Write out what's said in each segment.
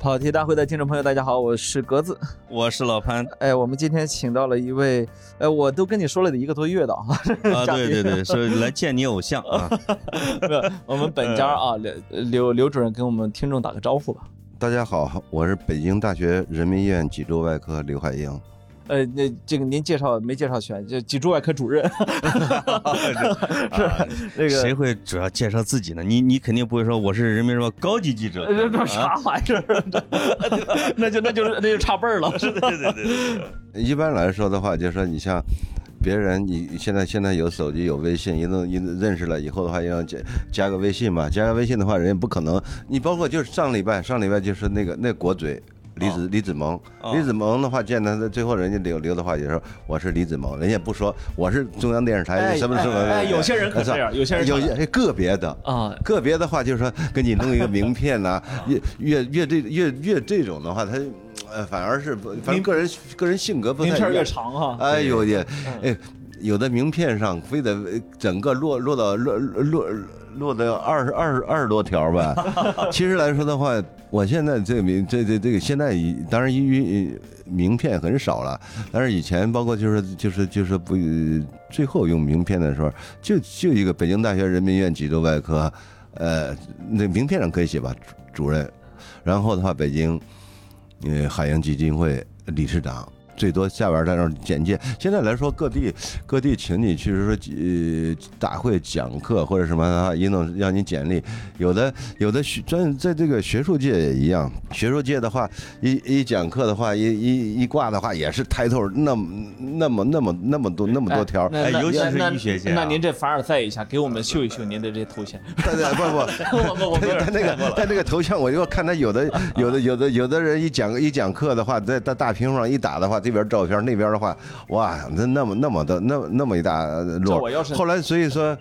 跑题大会的听众朋友，大家好，我是格子，我是老潘。哎，我们今天请到了一位，哎，我都跟你说了得一个多月的啊，啊，对对对，是来见你偶像啊。我们本家啊，刘刘刘主任跟我们听众打个招呼吧。大家好，我是北京大学人民医院脊柱外科刘海英。呃，那这个您介绍没介绍全？就脊柱外科主任，是那个谁会主要介绍自己呢？你你肯定不会说我是人民日报高级记者，这啥玩意儿？那就那就是那就差辈儿了。对对对对。一般来说的话，就是说你像别人，你现在现在有手机有微信，一弄一认识了以后的话，要加加个微信嘛？加个微信的话，人家不可能。你包括就是上礼拜上礼拜就是那个那国嘴。李子李子萌，李子萌的话见他，最后人家留留的话就说我是李子萌，人家不说我是中央电视台什么什么。哎，有些人可这样，有些人有些个别的啊，个别的话就是说给你弄一个名片呐，越越越这越越这种的话，他呃反而是反正个人个人性格不太。名片越长哈。哎呦也哎，有的名片上非得整个落落到落落。落的二十二十二十多条吧，其实来说的话，我现在这个名这这这个现在当然因为名片很少了，但是以前包括就是就是就是不最后用名片的时候，就就一个北京大学人民医院脊柱外科，呃，那名片上可以写吧主任，然后的话北京呃海洋基金会理事长。最多下边在那简介。现在来说，各地各地请你去说呃大会讲课或者什么的话，一弄让你简历。有的有的学专在这个学术界也一样，学术界的话，一一讲课的话，一一一挂的话，也是抬头那么那么那么那么多那么多条。哎，尤其是医学界。那您这凡尔赛一下，给我们秀一秀您的这头像。不不 不，他那个他那个头像，我就看他有的有的有的有的人一讲一讲课的话，在大大屏幕上一打的话。这边照片，那边的话，哇，那那么那么的那那么一大摞。后来所以说，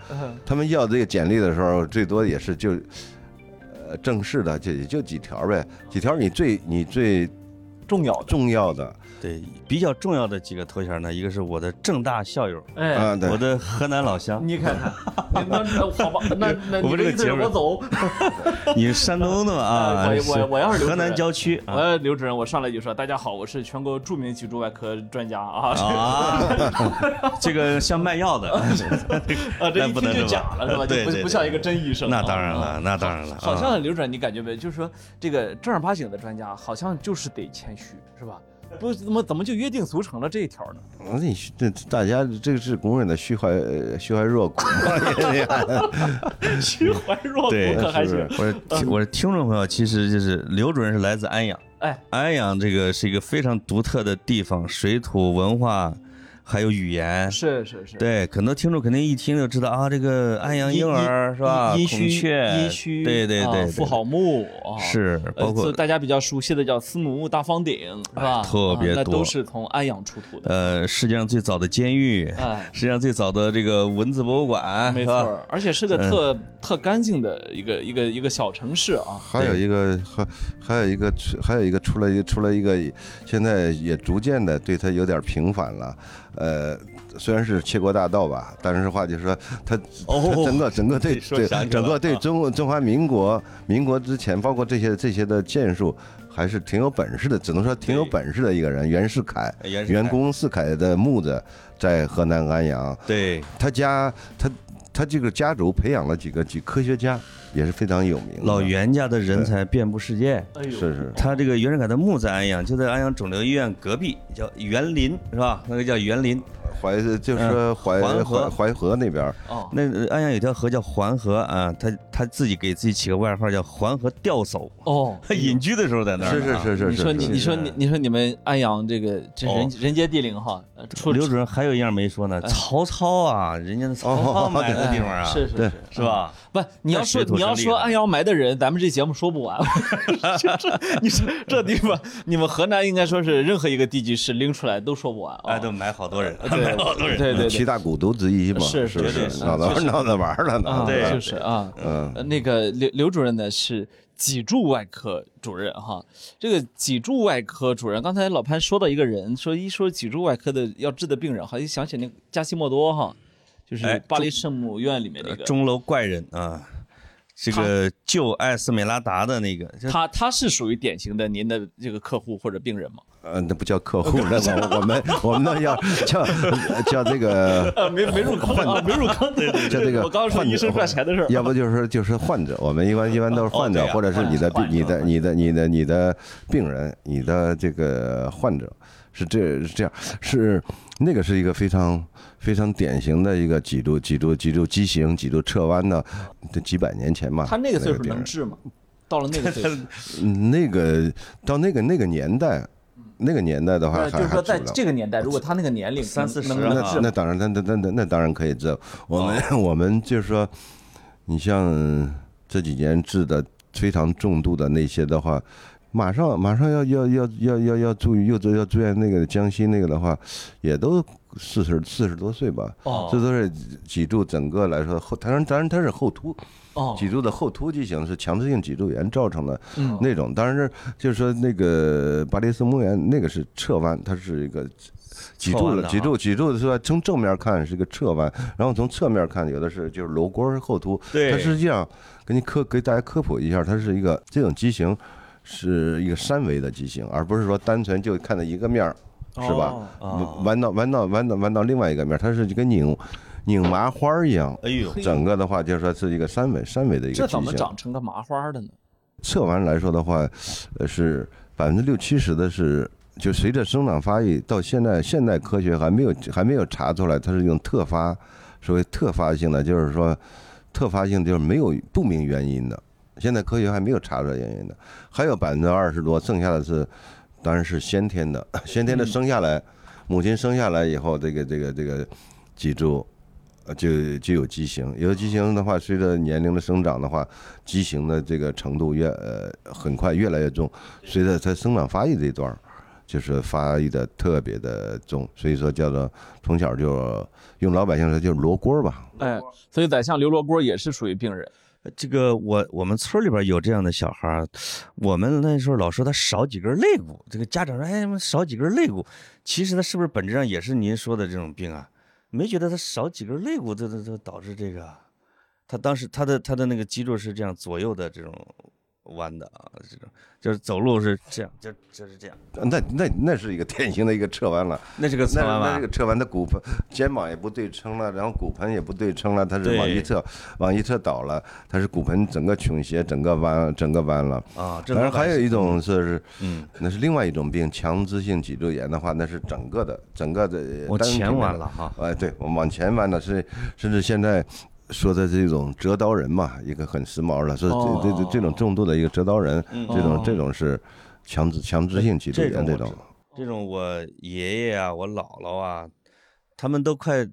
他们要这个简历的时候，最多也是就，呃，正式的就也就几条呗，几条你最你最重要重要的。对，比较重要的几个头衔呢，一个是我的正大校友，哎，我的河南老乡，你看看，那那好吧，那 那我们这个节目我走，你是山东的啊？我我我要是河南郊区，我刘主任，我上来就说，大家好，我是全国著名脊柱外科专家啊啊，这个像卖药的啊，这一听就假了是吧？对，不不像一个真医生。那当然了，那当然了。好像刘主任，你感觉没？就是说这个正儿八经的专家，好像就是得谦虚，是吧？不怎么怎么就约定俗成了这一条呢？你这大家这个是公认的虚怀虚怀若谷 虚怀若谷可还行？我我的听众朋友，其实就是刘主任是来自安阳，哎，安阳这个是一个非常独特的地方，水土文化。还有语言是是是，对，很多听众肯定一听就知道啊，这个安阳婴儿是吧？孔雀，殷墟，对对对，妇好墓是，包括大家比较熟悉的叫司母大方鼎是吧？特别多，那都是从安阳出土的。呃，世界上最早的监狱，哎，世界上最早的这个文字博物馆，没错，而且是个特特干净的一个一个一个小城市啊。还有一个还还有一个还有一个出了一出了一个，现在也逐渐的对它有点平反了。呃，虽然是窃国大盗吧，但是话就是说，他整个整个对对整个对中中华民国民国之前，包括这些这些的建树，还是挺有本事的，只能说挺有本事的一个人。袁世凯，袁公世凯的墓子在河南安阳，对。他家他他这个家族培养了几个几科学家。也是非常有名，老袁家的人才遍布世界。是是，他这个袁世凯的墓在安阳，就在安阳肿瘤医院隔壁，叫园林，是吧？那个叫园林。淮就是淮淮淮河。那边哦，那安阳有条河叫环河啊，他他自己给自己起个外号叫环河钓叟。哦，他 隐居的时候在那儿。是是是是。你说你你说你你说你们安阳这个这人人杰地灵哈。刘主任还有一样没说呢，曹操啊，人家曹操买的地方啊，是是是吧？不，你要说你要说安阳埋的人，咱们这节目说不完。你说这地方，你们河南应该说是任何一个地级市拎出来都说不完哎，都埋好多人。对对对，七大古都之一嘛，是是是，闹着闹着玩了呢。对，就是啊，嗯，那个刘刘主任呢是脊柱外科主任哈。这个脊柱外科主任，刚才老潘说到一个人，说一说脊柱外科的要治的病人，好像想起那加西莫多哈，就是巴黎圣母院里面那个钟楼怪人啊。这个救艾斯美拉达的那个，就他他是属于典型的您的这个客户或者病人吗？呃，那不叫客户，那 我我们我们那要叫叫这个啊，没没入坑啊，没入坑。对对叫这个我刚刚说患者医生赚钱的事儿。要不就是说就是患者，我们一般一般都是患者，或者是你的患者你的你的你的你的病人，你的这个患者是这是这样，是那个是一个非常非常典型的一个脊柱脊柱脊柱畸形、脊柱侧弯的，这几百年前嘛。他那个岁数能治吗？到了那个岁数，嗯那个到那个那个年代，那个年代的话就是说在这个年代，如果他那个年龄三四十那？那当然，那那那那那当然可以治。我们、哦 我们就是说，你像这几年治的非常重度的那些的话，马上马上要要要要要要住又住要住院那个江西那个的话，也都四十四十多岁吧。哦这都是脊柱整个来说后，当然当然它是后凸，哦，脊柱的后凸畸形是强制性脊柱炎造成的嗯那种。当然是就是说那个巴黎斯膜炎那个是侧弯，它是一个脊柱的脊柱脊柱是吧？从正面看是个侧弯，然后从侧面看有的是就是颅沟后凸。对它实际上给你科给大家科普一下，它是一个这种畸形是一个三维的畸形，而不是说单纯就看到一个面儿。是吧？哦弯到弯到弯到弯到另外一个面儿，它是就跟拧拧麻花儿一样。哎呦，整个的话，就是说是一个三维三维的一个这怎么。长成个麻花的呢？测完来说的话，呃，是百分之六七十的是，就随着生长发育，到现在现代科学还没有还没有查出来它是用特发，所谓特发性的，就是说特发性就是没有不明原因的，现在科学还没有查出来原因的，还有百分之二十多，剩下的是当然是先天的，先天的生下来，母亲生下来以后，这个这个这个脊柱。就就有畸形，有畸形的话，随着年龄的生长的话，畸形的这个程度越呃很快越来越重，随着它生长发育这一段儿，就是发育的特别的重，所以说叫做从小就用老百姓说就是罗锅儿吧，哎，所以宰相刘罗锅也是属于病人。这个我我们村里边有这样的小孩，我们那时候老说他少几根肋骨，这个家长说哎少几根肋骨，其实他是不是本质上也是您说的这种病啊？没觉得他少几根肋骨，这这这导致这个，他当时他的他的那个脊柱是这样左右的这种弯的啊，这种就是走路是这样，就就是这样，那那那是一个典型的一个侧弯了。那是个侧那弯吧那这个侧弯的骨盆、肩膀也不对称了，然后骨盆也不对称了，它是往一侧往一侧倒了，它是骨盆整个倾斜，整个弯，整个弯了。啊，这当然老百姓还有一种是，嗯，那是另外一种病，强直性脊柱炎的话，那是整个的整个的我前弯了哈，哎，对，我往前弯的是，甚至现在说的这种折刀人嘛，一个很时髦的，说这这这这种重度的一个折刀人，这种这种是强制强制性脊柱这炎这种。这种我爷爷啊，我姥姥啊，他们都快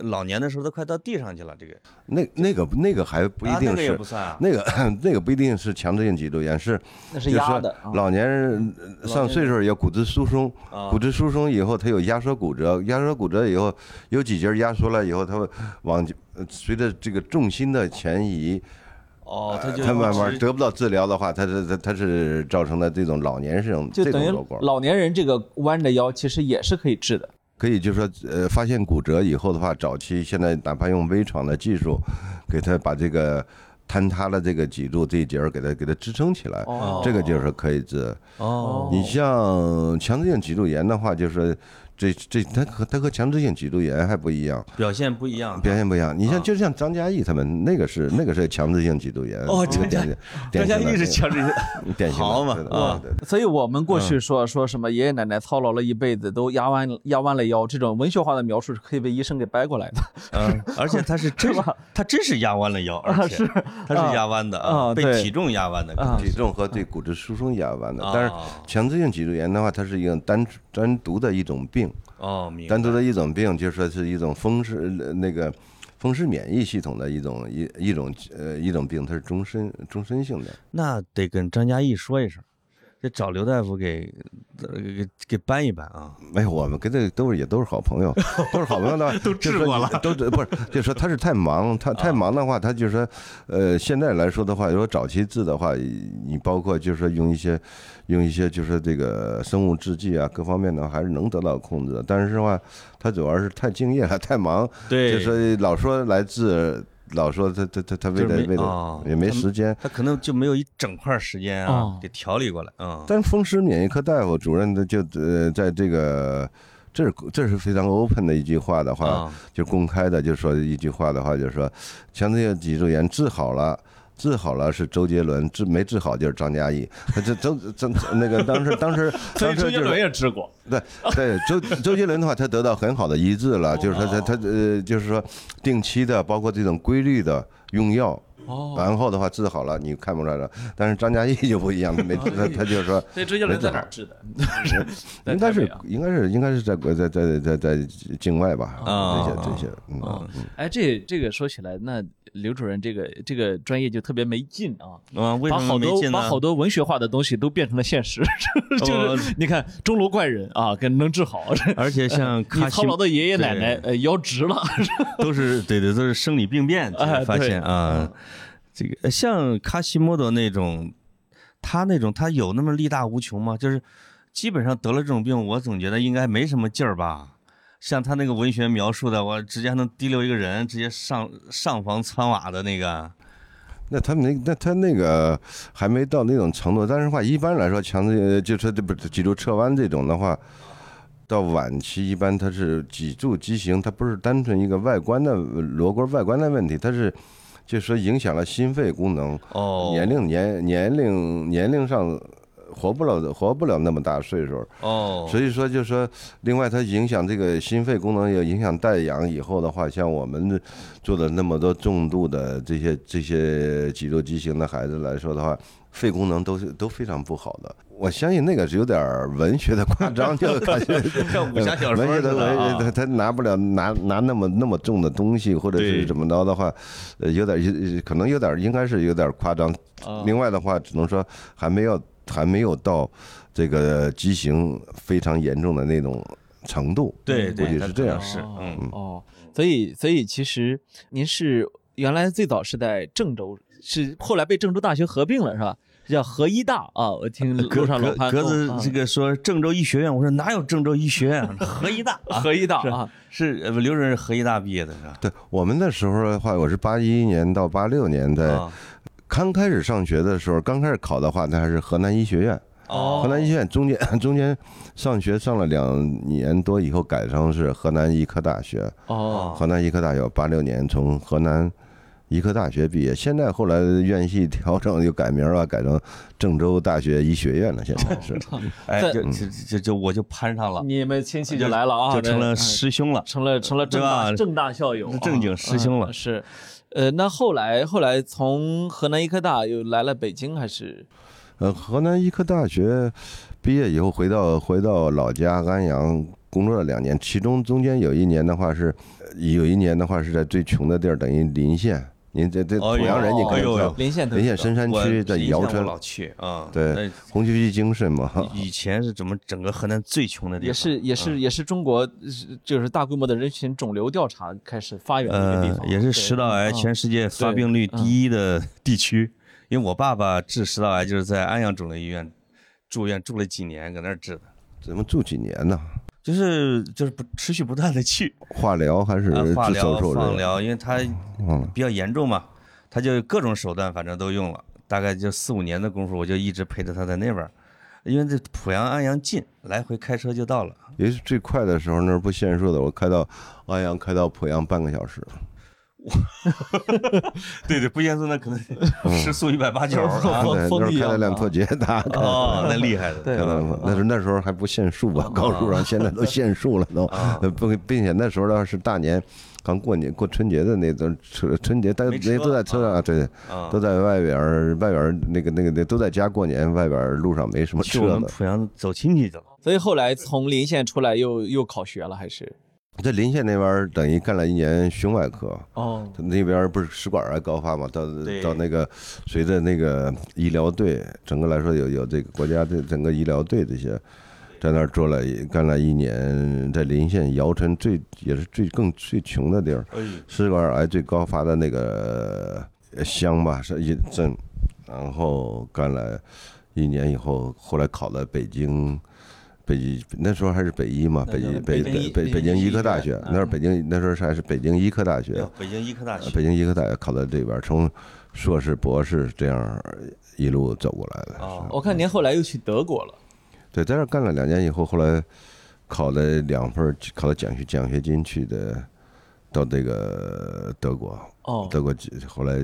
老年的时候都快到地上去了。这个那那个那个还不一啊那个也定是不算啊。那个那个不一定是强直性脊柱炎，是那是压的啊老年人呃上岁数有骨质疏松，啊骨质疏松以后，他有压缩骨折，压缩骨折以后有几节压缩了以后，他会往呃随着这个重心的前移，哦，他就他慢慢得不到治疗的话，他是他他是造成的这种老年性这就等于种瘘管，老年人这个弯着腰其实也是可以治的。可以就是说呃发现骨折以后的话，早期现在哪怕用微创的技术，给他把这个坍塌的这个脊柱这一节儿给它给它支撑起来，哦这个就是可以治。哦，你像强直性脊柱炎的话，就是这这它和它和强制性脊柱炎还不一样，表现不一样。表现不一样。你啊像就像张嘉译他们那个是那个是强制性脊柱炎，哦张嘉张嘉译是强制性，典型的好嘛啊对所以我们过去说说什么爷爷奶奶操劳了一辈子都压弯压弯了腰，这种文学化的描述是可以被医生给掰过来的。嗯，而且他是 真他真是压弯了腰，而且他是压弯的啊被体重压弯的。啊体重和对骨质疏松压弯的。啊但是强制性脊柱炎的话，它是一个单单独的一种病，哦，单独的一种病，就说是一种风湿呃那个风湿免疫系统的一种一一种呃一种病，它是终身终身性的。那得跟张嘉译说一声，得找刘大夫给呃给给搬一搬啊。没有，我们跟这都是也都是好朋友，都是好朋友的话，都治过了，都不是，就说他是太忙，他太忙的话，他就是说，呃，现在来说的话，如果早期治的话，你包括就是说用一些用一些就是这个生物制剂啊，各方面的话还是能得到控制的。但是的话，他主要是太敬业了，太忙，对就是老说来治。老说他他他他为了为了哦也没时间。他可能就没有一整块时间啊哦，给调理过来，啊，但风湿免疫科大夫主任的就呃在这个。这是这是非常 open 的一句话的话，啊就公开的就说一句话的话，就是说，像这些脊柱炎治好了。治好了是周杰伦，治没治好就是张嘉译。他 这周周那个当时当时当时就是也治过，对对，周周杰伦的话，他得到很好的医治了，就是说他他呃，就是说定期的，包括这种规律的用药，哦，然后的话治好了，你看不出来了。但是张嘉译 就不一样，他没他他就是说，所以周杰伦在哪儿治的？在应该是应该是应该是在国在在在在境外吧，啊。这些这些，嗯哎，这这个说起来，那刘主任这个这个专业就特别没劲啊。啊，为什么把好没进呢？多把好多文学化的东西都变成了现实，就是你看钟楼怪人啊，跟能治好，而且像你卡西操劳的爷爷奶奶呃腰直了，都是对对，都是生理病变，哎发现啊，像卡西莫多那种，他那种他有那么力大无穷吗？就是基本上得了这种病，我总觉得应该没什么劲儿吧。像他那个文学描述的，我直接能提溜一个人，直接上上房穿瓦的那个，那他那，那他那个还没到那种程度。但是话，一般来说，强制就说这不脊柱侧弯这种的话，到晚期一般它是脊柱畸形，它不是单纯一个外观的螺冠外观的问题，它是就是说影响了心肺功能，哦，年龄年年龄年龄上活不了活不了那么大岁数，哦，所以说就是说，另外它影响这个心肺功能，也影响带氧。以后的话，像我们做的那么多重度的这些这些脊柱畸形的孩子来说的话，肺功能都是都非常不好的。我相信那个是有点儿文学的夸张，就感觉像 武侠小说文学的啊文学，他他拿不了拿拿那么那么重的东西，或者是怎么着的话，呃，有点儿可能有点儿应该是有点儿夸张。啊另外的话，只能说还没有还没有到这个畸形非常严重的那种程度。对估，计是这样。是哦嗯。哦，所以所以其实您是原来最早是在郑州，是后来被郑州大学合并了是吧？叫河医大啊，我听格路上老格格潘跟我子这个说郑州医学院，我说哪有郑州医学院？河医大啊啊，合医大是啊，是刘主任是河医大毕业的是吧？对我们那时候的话，我是八一年到八六年在啊刚开始上学的时候，刚开始考的话，那还是河南医学院。哦河南医学院中间 中间上学上了两年多以后，改成是河南医科大学。哦河南医科大学八六年从河南医科大学毕业，现在后来院系调整又改名了，改成郑州大学医学院了。现在是哎，就就就就我就攀上了，你们亲戚就来了啊，就成了师兄了。成了成了正大正大校友，正经啊师兄了嗯是，呃，那后来后来从河南医科大又来了北京，还是呃，河南医科大学毕业以后回到回到老家安阳工作了两年，其中中间有一年的话是，呃有一年的话是在最穷的地儿，等于临县。您这这哦濮阳人，你可能知道，临县特临县深山区的尧城，老去啊，对红旗渠精神嘛。以前是怎么整个河南最穷的地方？也是也是嗯也是中国就是大规模的人群肿瘤调查开始发源的一个地呃方，，也是食道癌全世界发病率第一的地区。因为我爸爸治食道癌就是在安阳肿瘤医院住院住了几年，搁那儿治的，怎么住几年呢？就是就是不持续不断的去 化疗还是呃化疗？放疗，因为他嗯，比较严重嘛，他就各种手段反正都用了，大概就四五年的功夫，我就一直陪着他在那边儿，因为这濮阳安阳近，来回开车就到了。也是最快的时候，那是不限速的，我开到安阳，开到濮阳半个小时。对对，不限速那可能时速一百八九啊啊。对，那时候风力啊开了辆拓捷达，开哦，那厉害的。那时候那时候还不限速吧，高速上现在都限速了都，呃 不，并且那时候呢是大年。刚过年过春节的那阵车春节，大家都在车上啊，对，啊都在外边儿外边儿那个那个那都在家过年，外边儿路上没什么车的。去我们濮阳走亲戚去了。所以后来从临县出来又又考学了，还是在临县那边儿等于干了一年胸外科，哦他那边儿不是食管癌高发嘛，到到那个随着那个医疗队，整个来说有有这个国家的整个医疗队这些，在那儿做了干了一年，在临县姚城最也是最更最穷的地儿，哎，食管癌最高发的那个呃乡吧是一镇，然后干了一年以后，后来考了北京。北医那时候还是北医嘛，北医北北北北京医科大学那是北京那时候是还是北京医科大学，北京医科大学北京医科大学考到这边，从硕士、博士这样一路走过来的。哦，我看您后来又去德国了，对，在这干了两年以后，后来考了两份，考了奖学奖学金去的，到这个德国，哦，德国后来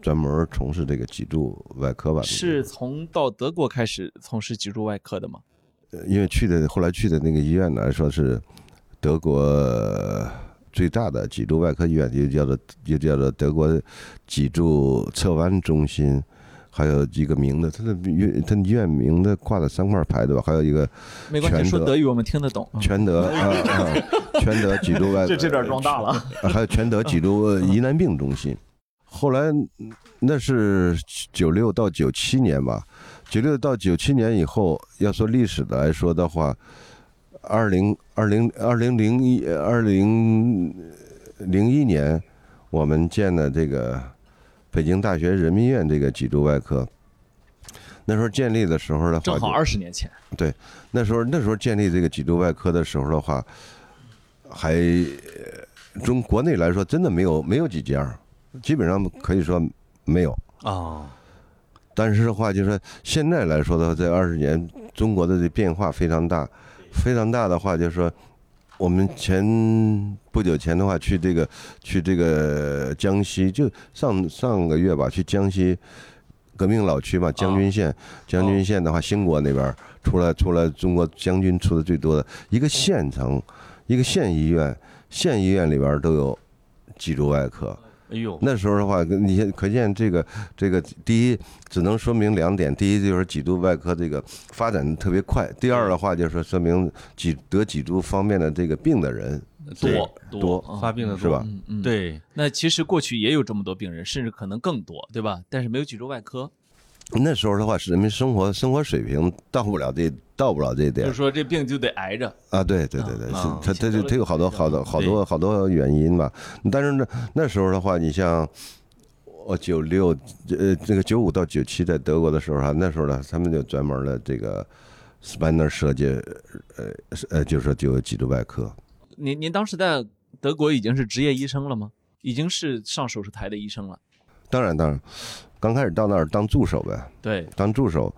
专门从事这个脊柱外科吧。是从到德国开始从事脊柱外科的吗？呃因为去的后来去的那个医院来说是德国最大的脊柱外科医院，又叫做又叫做德国脊柱侧弯中心，还有一个名字，它的医它医院名字挂了三块牌对吧？还有一个没关系，全德说德语我们听得懂。全德啊啊，全德脊柱外，这这边装大了。啊还有全德脊柱疑难病中心。后来那是九六到九七年吧，九六到九七年以后，要说历史的来说的话，二零二零二零零一二零零一年，我们建的这个北京大学人民医院这个脊柱外科。那时候建立的时候的话，正好二十年前，对那时候那时候建立这个脊柱外科的时候的话，还呃中国内来说真的没有没有几家，基本上可以说没有。哦，但是的话，就是说现在来说的话，这二十年中国的这变化非常大，非常大的话，就是说我们前不久前的话去这个去这个江西，就上上个月吧，去江西革命老区嘛，将军县，将军县的话，兴国那边儿出来出来中国将军出的最多的一个县城，一个县医院，县医院里边儿都有脊柱外科。哎呦，那时候的话，你现可见这个这个第一只能说明两点，第一就是脊柱外科这个发展特别快，第二的话就是说说明脊得脊柱方面的这个病的人多多嗯发病的是吧？嗯嗯，。对，那其实过去也有这么多病人，甚至可能更多，对吧？但是没有脊柱外科，那时候的话，是人民生活生活水平到不了这到不了这一点就是说这病就得挨着。啊，对对对对，是啊它它它它有好多好多好多好多原因吧。但是呢，那时候的话，你像我九六呃这个九五到九七在德国的时候哈，那时候呢，他们就专门的这个 Spiner 设计，呃呃，就是说就有脊柱外科。您您当时在德国已经是职业医生了吗？已经是上手术台的医生了。当然当然，刚开始到那儿当助手呗，对，当助手。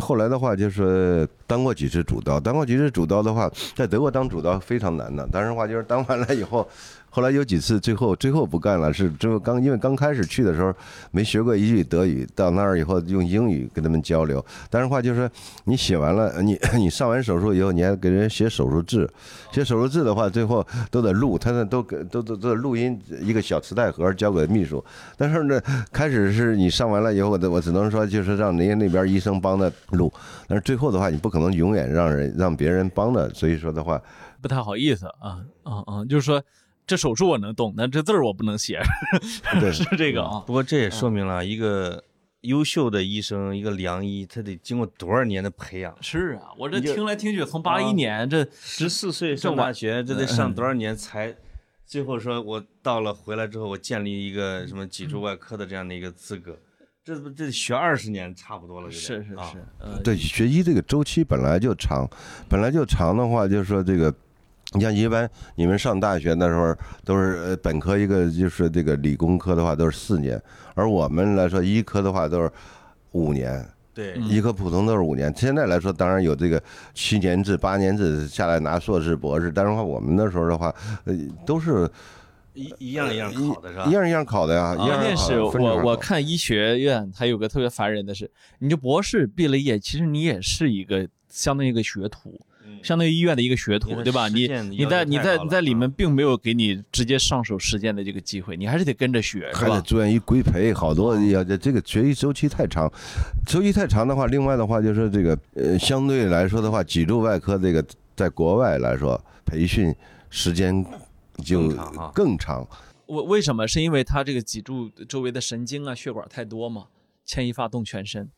后来的话，就是当过几次主刀，当过几次主刀的话，在德国当主刀非常难的。但是的话，就是当完了以后，后来有几次最后最后不干了，是最后刚因为刚开始去的时候没学过一句德语，到那儿以后用英语跟他们交流。但是话就是说，你写完了，你 你上完手术以后，你还给人写手术字，写手术字的话，最后都得录，他那都都都都录音一个小磁带盒交给秘书。但是呢，开始是你上完了以后，我我只能说就是让人家那边医生帮着录，但是最后的话，你不可能永远让人让别人帮着，所以说的话，不太好意思啊啊啊！就是说这手术我能动，但这字儿我不能写，对 是这个啊。不过这也说明了一个优秀的医生，一个良医，他得经过多少年的培养。是啊，我这听来听去，从八一年这十四岁上晚大学，这得上多少年才？最后说，我到了回来之后，我建立一个什么脊柱外科的这样的一个资格，这不这学二十年差不多了，有点啊是是是，呃，对学医这个周期本来就长，本来就长的话，就是说这个。你像一般你们上大学那时候都是呃本科一个就是这个理工科的话都是四年，而我们来说医科的话都是五年，对，嗯医科普通都是五年。现在来说当然有这个七年制、八年制下来拿硕士、博士，但是话我们那时候的话，呃都是一一样一样考的是吧？一样一样考的呀，一样关键是一样考的我我看医学院，它有个特别烦人的是，你就博士毕了业，其实你也是一个相当于一个学徒，嗯相当于医院的一个学徒，对吧？你你在你在你在里啊面并没有给你直接上手实践的这个机会，你还是得跟着学，是还得吧？住院医规培，好多要，这这个学习周期太长，周期太长的话，另外的话就是这个呃，相对来说的话，脊柱外科这个在国外来说培训时间就更长啊更长。为为什么？是因为它这个脊柱周围的神经啊、血管太多嘛，牵一发动全身。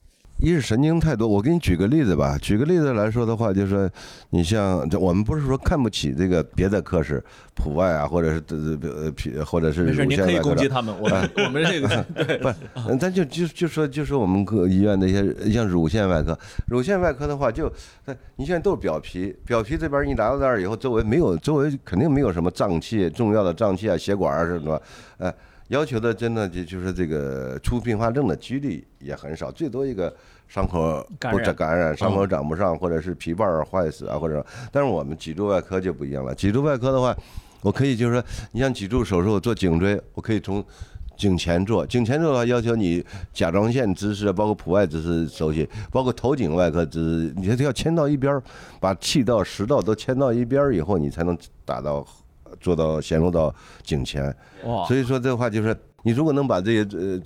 一是神经太多。我给你举个例子吧，举个例子来说的话，就是说，你像这我们不是说看不起这个别的科室，普外啊，或者是呃呃或者是没事，您可以乳腺外科的攻击他们，我们 我们这个对 不咱就就就说就说我们各医院那些像乳腺外科，乳腺外科的话就，那你现在都是表皮，表皮这边你来到那儿以后，周围没有周围肯定没有什么脏器，重要的脏器啊、血管啊什么，呃，要求的真的就就是这个出并发症的几率也很少，最多一个伤口不感染长感染，伤口长不上，或者是皮瓣儿坏死啊，或者，但是我们脊柱外科就不一样了，脊柱外科的话，我可以就是说，你像脊柱手术做颈椎，我可以从颈前做，颈前做的话要求你甲状腺姿势，包括普外姿势熟悉，包括头颈外科姿势，你这要牵到一边儿，把气道、食道都牵到一边儿以后，你才能达到做到显露到颈前。哇，所以说这话就是，你如果能把这些呃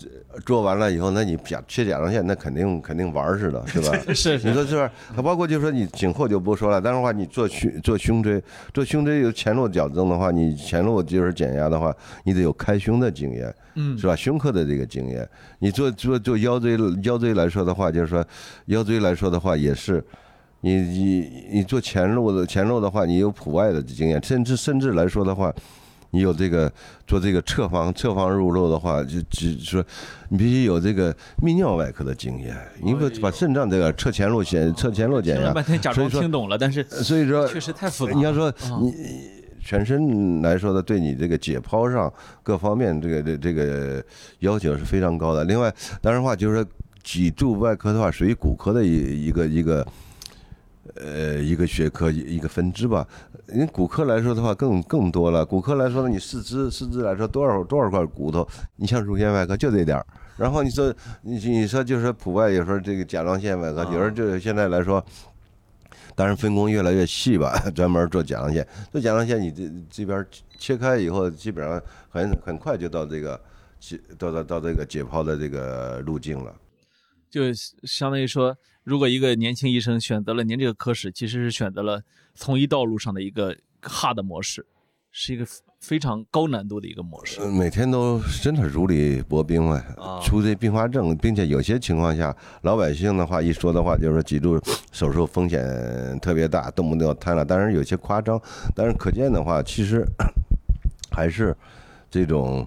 做完了以后，那你甲缺甲状腺，那肯定肯定玩儿似的，是吧？是是你说是吧？它包括就是说你颈后就不说了，但是话你做胸做胸椎，做胸椎有前路矫正的话，你前路就是减压的话，你得有开胸的经验，嗯是吧？胸科的这个经验，你做做做腰椎腰椎来说的话，就是说腰椎来说的话也是。你你你做前路的前路的话，你有普外的经验，甚至甚至来说的话，你有这个做这个侧方侧方入路的话，就只说你必须有这个泌尿外科的经验，你不把肾脏这个侧前路减侧前路减压听了半，天假装所以说听懂了，但是所以说确实太复杂。你要说啊你全身来说的，对你这个解剖上各方面这个这这个要求是非常高的。另外，当然话就是说脊柱外科的话，属于骨科的一一个一个。呃，一个学科一一个分支吧。因为骨科来说的话更更多了。骨科来说呢，你四肢四肢来说多少多少块骨头，你像乳腺外科就这点儿。然后你说你你说就是普外，有时候这个甲状腺外科，有时候就现在来说，当然分工越来越细吧，专门做甲状腺。做甲状腺，你这这边切开以后，基本上很很快就到这个解到到到这个解剖的这个路径了。就相当于说，如果一个年轻医生选择了您这个科室，其实是选择了从医道路上的一个 hard 模式，是一个非常高难度的一个模式。呃每天都真的如履薄冰啊啊，出这并发症，并且有些情况下，老百姓的话一说的话，就是说脊柱手术风险特别大，动不动要瘫了。当然有些夸张，但是可见的话，其实还是这种。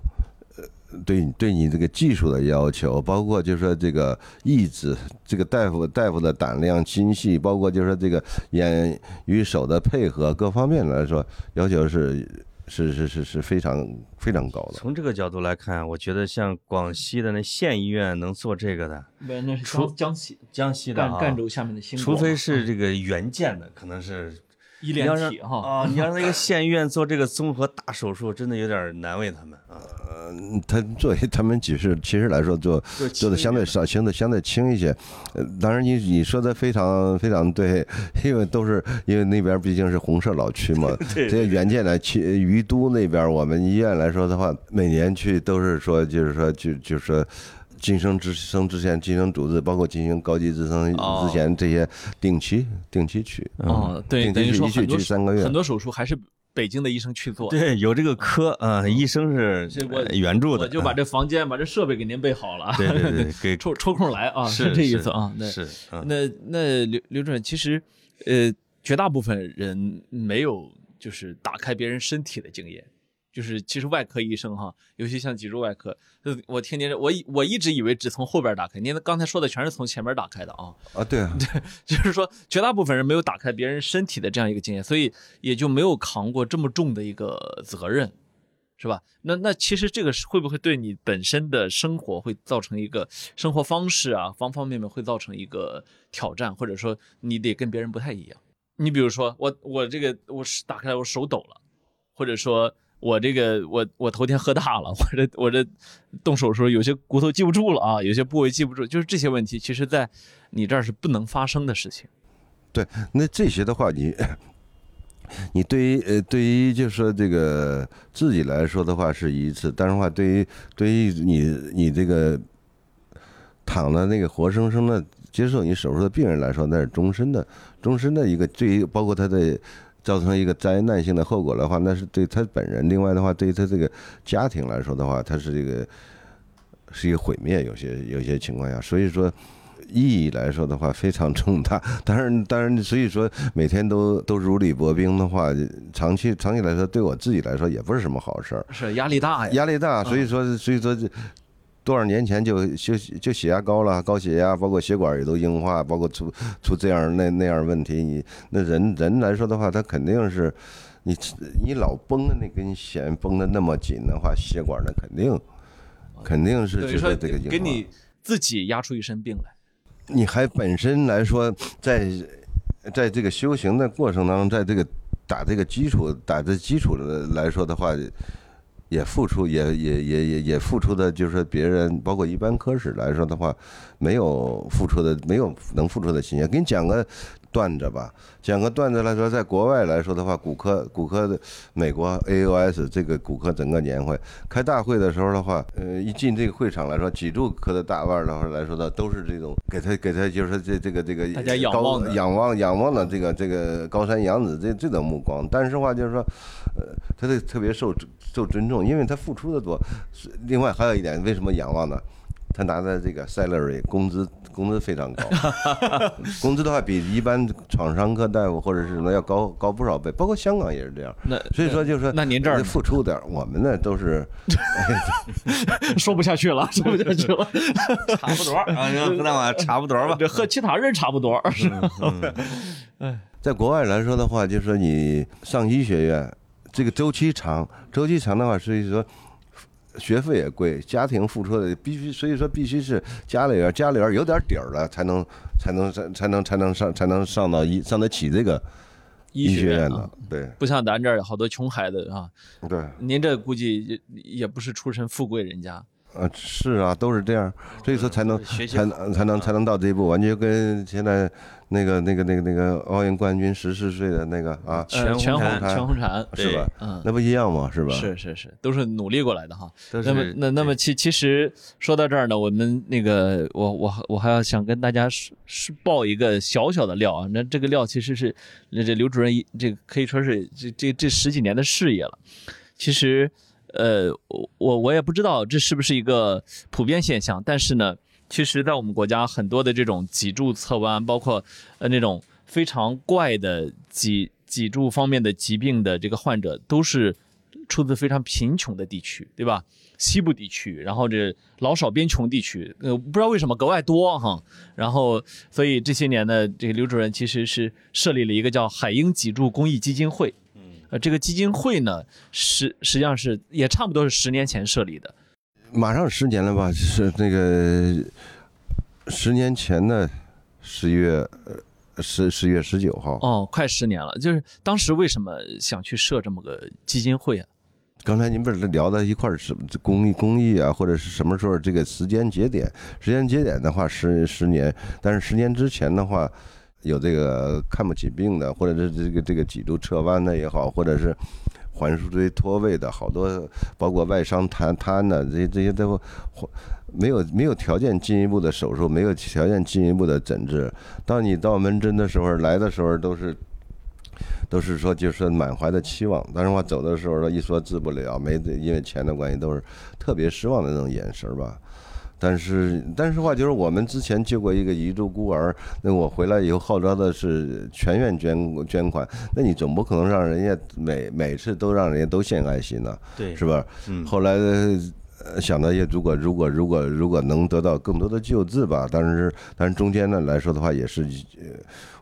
呃对对你这个技术的要求，包括就是说这个意志，这个大夫大夫的胆量、心细，包括就是说这个眼与手的配合各方面来说，要求是是是是是非常非常高的。从这个角度来看，我觉得像广西的那县医院能做这个的，不，那是除江江西江西的啊赣赣州下面的新除非是这个援建的，可能是医联你要让体哈。啊，你要让那个县医院做这个综合大手术，真的有点难为他们啊。嗯，他作为他们只是其实来说做做的相对少，相对相对轻一些。呃，当然你你说的非常非常对，因为都是因为那边毕竟是红色老区嘛。这些原件呢，去于都那边我们医院来说的话，每年去都是说就是说就就是说。晋升之升之前晋升主治，包括晋升高级职升哦之前这些定期定期去。哦，对，去一去说很多去三个月很多手术还是北京的医生去做。对，有这个科啊，医生是这我呃援助的，我就把这房间、把这设备给您备好了，对对对，给抽抽空来啊，是这意思啊。那是嗯那那刘刘主任，其实呃，绝大部分人没有就是打开别人身体的经验。就是其实外科医生哈，尤其像脊柱外科，呃我天天我以我一直以为只从后边打开，您刚才说的全是从前面打开的啊。啊，对啊，对 就是说，绝大部分人没有打开别人身体的这样一个经验，所以也就没有扛过这么重的一个责任，是吧？那那其实这个是会不会对你本身的生活会造成一个生活方式啊，方方面面会造成一个挑战，或者说你得跟别人不太一样？你比如说，我我这个我是打开来我手抖了，或者说我这个我我头天喝大了，我这我这动手术有些骨头记不住了啊，有些部位记不住，就是这些问题，其实在你这儿是不能发生的事情。对那这些的话，你你对于呃对于就是说这个自己来说的话是一次，但是话对于对于你你这个躺的那个活生生的接受你手术的病人来说，那是终身的终身的一个对于包括他的。造成一个灾难性的后果的话，那是对他本人；另外的话，对于他这个家庭来说的话，他是这个是一个毁灭。有些有些情况下，所以说，意义来说的话非常重大。当然，当然，所以说每天都都如履薄冰的话，长期长期来说，对我自己来说也不是什么好事儿，是压力大呀。压力大，所以说，所以说这。多少年前就就就血压高了，高血压，包括血管也都硬化，包括出出这样那那样问题。你那人人来说的话，他肯定是，你你老绷的那根弦绷的那么紧的话，血管呢肯定肯定是就是这个。给你自己压出一身病来。你还本身来说，在在这个修行的过程当中，在这个打这个基础打这基础的来说的话。也付出，也也也也也付出的，就是别人，包括一般科室来说的话，没有付出的，没有能付出的心血。给你讲个。段子吧，讲个段子来说，在国外来说的话，骨科骨科的美国 AOS 这个骨科整个年会开大会的时候的话，呃，一进这个会场来说，脊柱科的大腕的话来说的都是这种给他给他就是这这个这个大家仰望仰望仰望的这个这个高山仰止这这种目光。但是话就是说，呃，他这特别受受尊重，因为他付出的多。另外还有一点，为什么仰望呢？他拿的这个 salary 工资。工资非常高，工资的话比一般创伤科大夫或者是什么要高高不少倍，包括香港也是这样。那所以说就是说，那您这儿付出点，我们呢都是 说不下去了，说不下去了，差不多啊，和那玩差不多吧，这和其他人差不多。哎，在国外来说的话，就是说你上医学院，这个周期长，周期长的话，所以说。学费也贵，家庭付出的必须，所以说必须是家里边家里边有点底儿了，才能才能才才能才能上才能上到医上得起这个医学院的。对，不像咱这儿好多穷孩子啊。对，您这估计也也不是出身富贵人家。啊，是啊，都是这样，所以说才能才能才能才能到这一步，完全跟现在。那个、那个、那个、那个奥运冠军十四岁的那个啊，全全红婵，全红婵是吧？嗯，那不一样吗？是吧？是是是，都是努力过来的哈。那么那那么其其实说到这儿呢，我们那个我我我还要想跟大家是是爆一个小小的料啊。那这个料其实是那这刘主任这个可以说是这这这十几年的事业了。其实呃，我我也不知道这是不是一个普遍现象，但是呢。其实，在我们国家，很多的这种脊柱侧弯，包括呃那种非常怪的脊脊柱方面的疾病的这个患者，都是出自非常贫穷的地区，对吧？西部地区，然后这老少边穷地区，呃，不知道为什么格外多哈。然后，所以这些年呢，这个刘主任其实是设立了一个叫海鹰脊柱公益基金会。嗯，呃，这个基金会呢，实实际上是也差不多是十年前设立的。马上十年了吧？是那个十年前的十月十十月十九号。哦，快十年了。就是当时为什么想去设这么个基金会啊？刚才您不是聊到一块儿什么公益公益啊，或者是什么时候这个时间节点？时间节点的话，十十年。但是十年之前的话，有这个看不起病的，或者是这个这个脊柱侧弯的也好，或者是。环束椎脱位的好多，包括外伤瘫瘫的这些这些都没有没有条件进一步的手术，没有条件进一步的诊治。当你到门诊的时候，来的时候都是都是说就是满怀的期望，但是话走的时候，一说治不了，没因为钱的关系，都是特别失望的那种眼神吧。但是，但是话就是我们之前救过一个彝族孤儿，那我回来以后号召的是全院捐捐款，那你总不可能让人家每每次都让人家都献爱心呢，对，是吧？嗯。后来想到也如果如果如果如果能得到更多的救治吧，但是但是中间呢来说的话也是，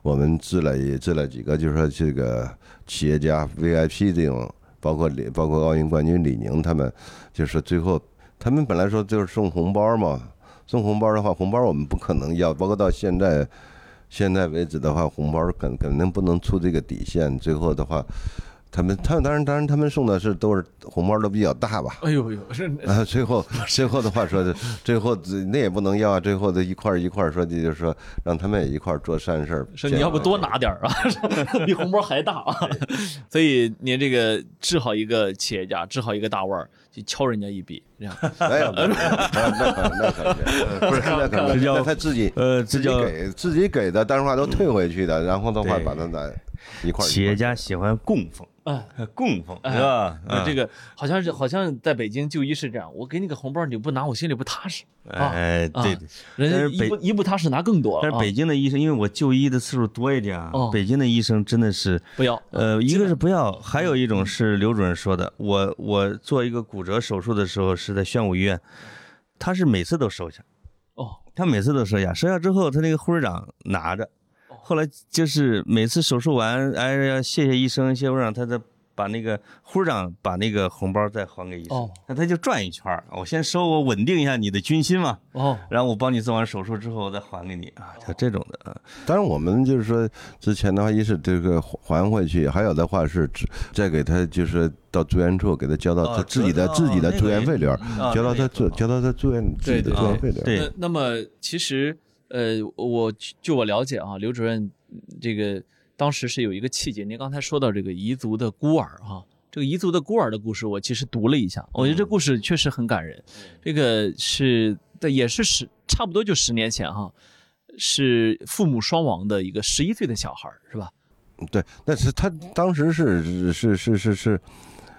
我们治了也治了几个，就是说这个企业家 VIP 这种，包括李包括奥运冠军李宁他们，就是最后。他们本来说就是送红包嘛，送红包的话，红包我们不可能要，包括到现在，现在为止的话，红包肯肯定不能出这个底线。最后的话。他们，他们当然，当然，他们送的是都是红包都比较大吧？哎呦呦，是 啊，最后最后的话说的，最后那也不能要啊，最后的一块一块说的就是说让他们也一块做善事儿。说你要不多拿点啊，比红包还大啊！所以您这个治好一个企业家，治好一个大腕儿，就敲人家一笔，这样。没有，那可那可不是那可能叫他自己呃自己给自己给的，但是话都退回去的，然后的话把他拿一块。企业家喜欢供奉。嗯，供奉哎是吧？那，这嗯个好像是好像在北京就医是这样，我给你个红包你不拿，我心里不踏实。啊哎，对。人家但是北一不一不踏实拿更多了。但是北啊京的医生，因为我就医的次数多一点啊哦，北京的医生真的是，不要，呃，一个是不要，还有一种是刘主任说的，我我做一个骨折手术的时候是在宣武医院，他是每次都收下，哦，他每次都收下，收下之后，他那个护士长拿着，后来就是每次手术完，哎呀，谢谢医生，谢谢护士长，他再把那个护士长把那个红包再还给医生哦，那他就转一圈儿我先收，我稳定一下你的军心嘛，哦，然后我帮你做完手术之后，我再还给你啊，就这种的啊。当然，我们就是说，之前的话，一是这个还回去，还有的话是只再给他，就是到住院处给他交到哦他自己的哦自己的住院费里儿，啊交到他住交到他住院自己的住院费里儿。对那那么其实呃，我据我了解啊，刘主任嗯这个当时是有一个契机。您刚才说到这个彝族的孤儿哈、这个彝族的孤儿的故事，我其实读了一下，我觉得这故事确实很感人。这个是的，也是十差不多就十年前哈、是父母双亡的一个十一岁的小孩儿是吧？对，但是他当时是是是是是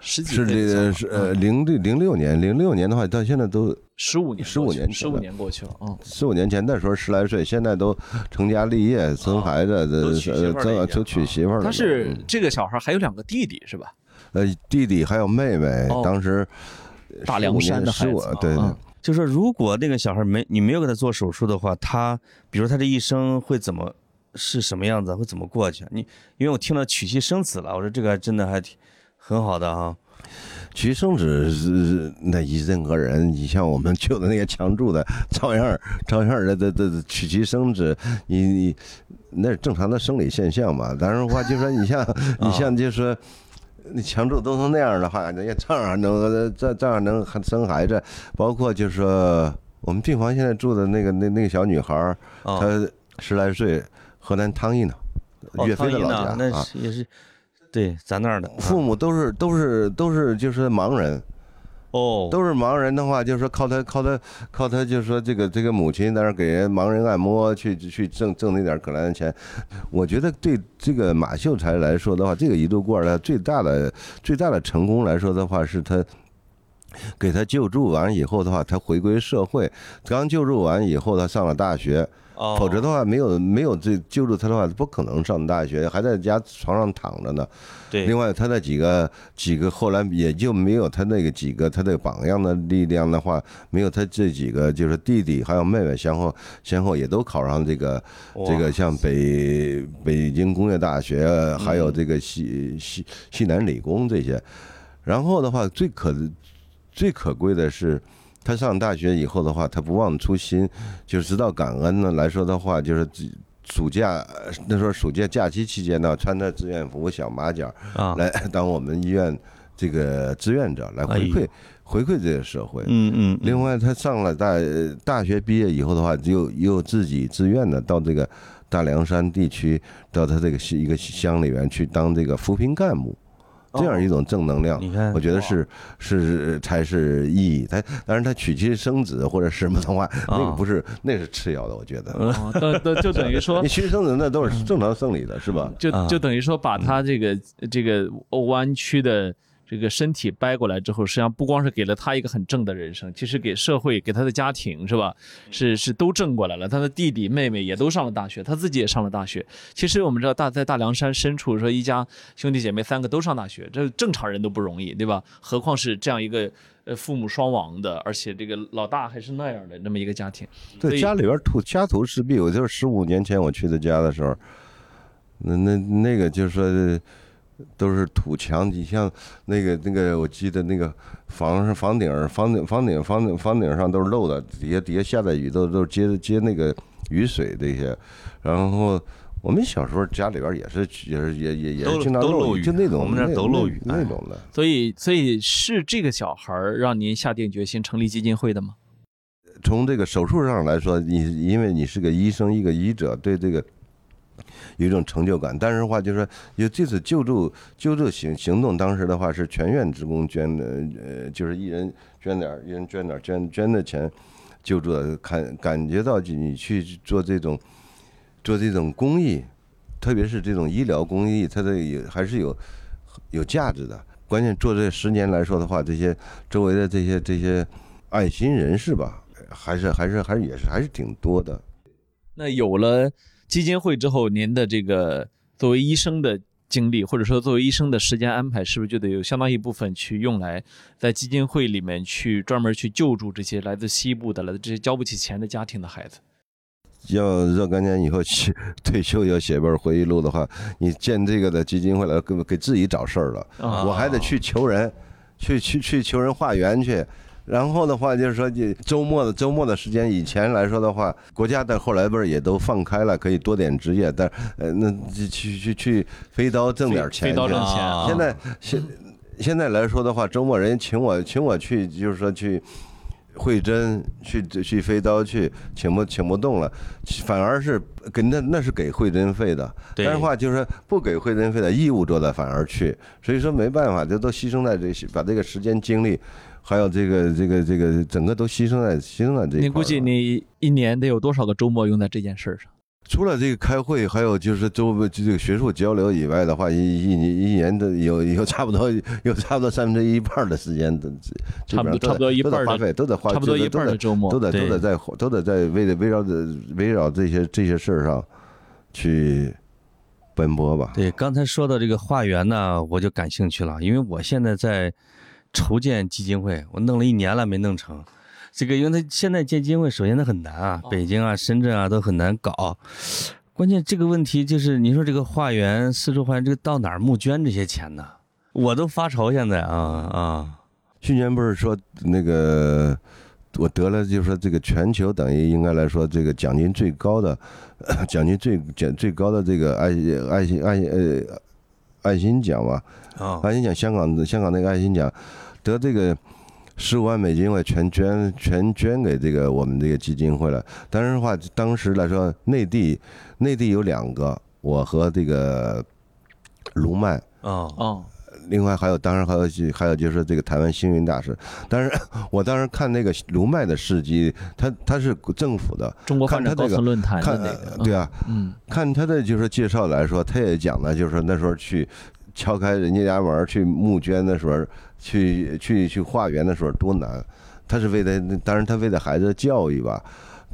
十几是这是呃零六零六年零六年的话，到现在都十五年十五年十五年过去了啊。嗯十五年前那时候十来岁，现在都成家立业、生孩子的都娶媳妇儿了呃已经都娶媳妇儿了。他是嗯这个小孩还有两个弟弟是吧？呃弟弟还有妹妹哦，当时大凉山的孩十五子啊对。就说如果那个小孩没你没有给他做手术的话，他比如他这一生会怎么是什么样子，会怎么过去？你因为我听了娶妻生子了，我说这个还真的还挺很好的哈。娶生子是那以任何人，你像我们救的那些强助的，照样 照样的的的娶妻生子，你你那是正常的生理现象嘛。当然话，就说你像你像就说。那强助都成那样的话，人家照样能照照样能生孩子，包括就是说我们病房现在住的那个那那个小女孩，她十来岁，河南汤阴的，岳飞的老家那家啊，是也是对咱那儿的父母都是都是都是就是盲人，哦，都是盲人的话，就是说靠他靠他靠他，就是说这个这个母亲在那儿给人盲人按摩，去去挣挣那点可怜的钱。我觉得对这个马秀才来说的话，这个一度孤儿呢，最大的最大的成功来说的话，是他。给他救助完以后的话，他回归社会。刚救助完以后，他上了大学，哦否则的话，没有没有这救助他的话，不可能上大学，还在家床上躺着呢。对，另外，他那几个几个后来也就没有他那个几个他的榜样的力量的话，没有他这几个就是弟弟还有妹妹先后先后也都考上这个这个像北北京工业大学，还有这个西西西南理工这些。然后的话，最可最可贵的是。他上大学以后的话，他不忘初心，就知道感恩呢。来说的话，就是暑假那时候暑假假期期间呢，穿着志愿服、小马甲，啊，来当我们医院这个志愿者来回哎馈回馈这个社会。嗯嗯，另外，他上了大大学毕业以后的话，又又自己自愿的到这个大凉山地区，到他这个一个乡里面去当这个扶贫干部，这样一种正能量。你看，我觉得是是才是意义。他当然他娶妻生子或者什么的话，那个不是那是次要的，我觉得。哦，都都就等于说 你娶妻生子那都是正常生理的，是吧？就啊就等于说把他这个这个弯曲的这个身体掰过来之后，实际上不光是给了他一个很正的人生，其实给社会、给他的家庭是吧？是是都正过来了。他的弟弟妹妹也都上了大学，他自己也上了大学。其实我们知道大在大凉山深处，说一家兄弟姐妹三个都上大学，这正常人都不容易，对吧？何况是这样一个呃父母双亡的，而且这个老大还是那样的那么一个家庭。所对，家里边土家徒四壁。我就是十五年前我去他家的时候，那那那个就是说都是土墙，你像那个那个，我记得那个房是房顶儿房顶房顶房顶房顶上都是漏的，底下底下下的雨都都是接接那个雨水这些，然后。我们小时候家里边也是也是也也也经常漏雨就那种我们那都漏雨那那种的。所以所以是这个小孩儿让您下定决心成立基金会的吗？从这个手术上来说，你因为你是个医生，一个医者，对这个有一种成就感。但是的话，就是说有这次救助救助行行动，当时的话是全院职工捐的，呃，就是一人捐点儿，一人捐点儿，捐捐的钱救助的，感觉到你去做这种做这种公益，特别是这种医疗公益，它的也还是有有价值的。关键做这十年来说的话，这些周围的这些这些爱心人士吧，还是还是还是也是还是挺多的。那有了基金会之后，您的这个作为医生的经历，或者说作为医生的时间安排，是不是就得有相当一部分去用来在基金会里面去专门去救助这些来自西部的、来自这些交不起钱的家庭的孩子？要若干年以后去退休要写本回忆录的话，你建这个的基金会来给给自己找事儿了，我还得去求人，去去去求人化缘去。然后的话就是说，这周末的周末的时间，以前来说的话，国家的后来不是也都放开了，可以多点职业，但呃那去去去飞刀挣点钱，飞刀挣钱。现在现现在来说的话，周末人请我请我去，就是说去。会针去去飞刀去请不请不动了，反而是给那那是给会针费的，但是话就是不给会针费的义务做的反而去，所以说没办法，这都牺牲在这，把这个时间精力，还有这个这个这个整个都牺牲在牺牲在这。你估计你一年得有多少个周末用在这件事上？除了这个开会，还有就是周这个学术交流以外的话，一一年一年的有有差不多有差不多三分之一半的时间的，差不多差不多一半花费都得花，差不多一半的周末都得都得在都得在围围绕着围绕这些这些事儿上去奔波吧。对，刚才说到这个化缘呢，我就感兴趣了，因为我现在在筹建基金会，我弄了一年了没弄成。这个，因为他现在建基金会，首先它很难啊，北京啊、深圳啊都很难搞。关键这个问题就是，你说这个化缘、四处化缘，这个到哪儿募捐这些钱呢？我都发愁现在啊啊！去年不是说那个我得了，就是说这个全球等于应该来说这个奖金最高的 奖金最奖最高的这个爱爱心爱呃爱心奖嘛？啊，爱心奖，香港香港那个爱心奖得这个。十五万美金我全捐全捐给这个我们这个基金会了。当然的话，当时来说，内地内地有两个，我和这个卢曼哦哦，另外还有当然还有还有就是这个台湾星云大师。但是 我当时看那个卢麦的事迹，他他是政府的，中国发展高层论坛看对啊，嗯，看他的就是介绍来说，他也讲了，就是说那时候去敲开人家家门去募捐的时候。去去去化缘的时候多难，他是为了，当然他为了孩子的教育吧。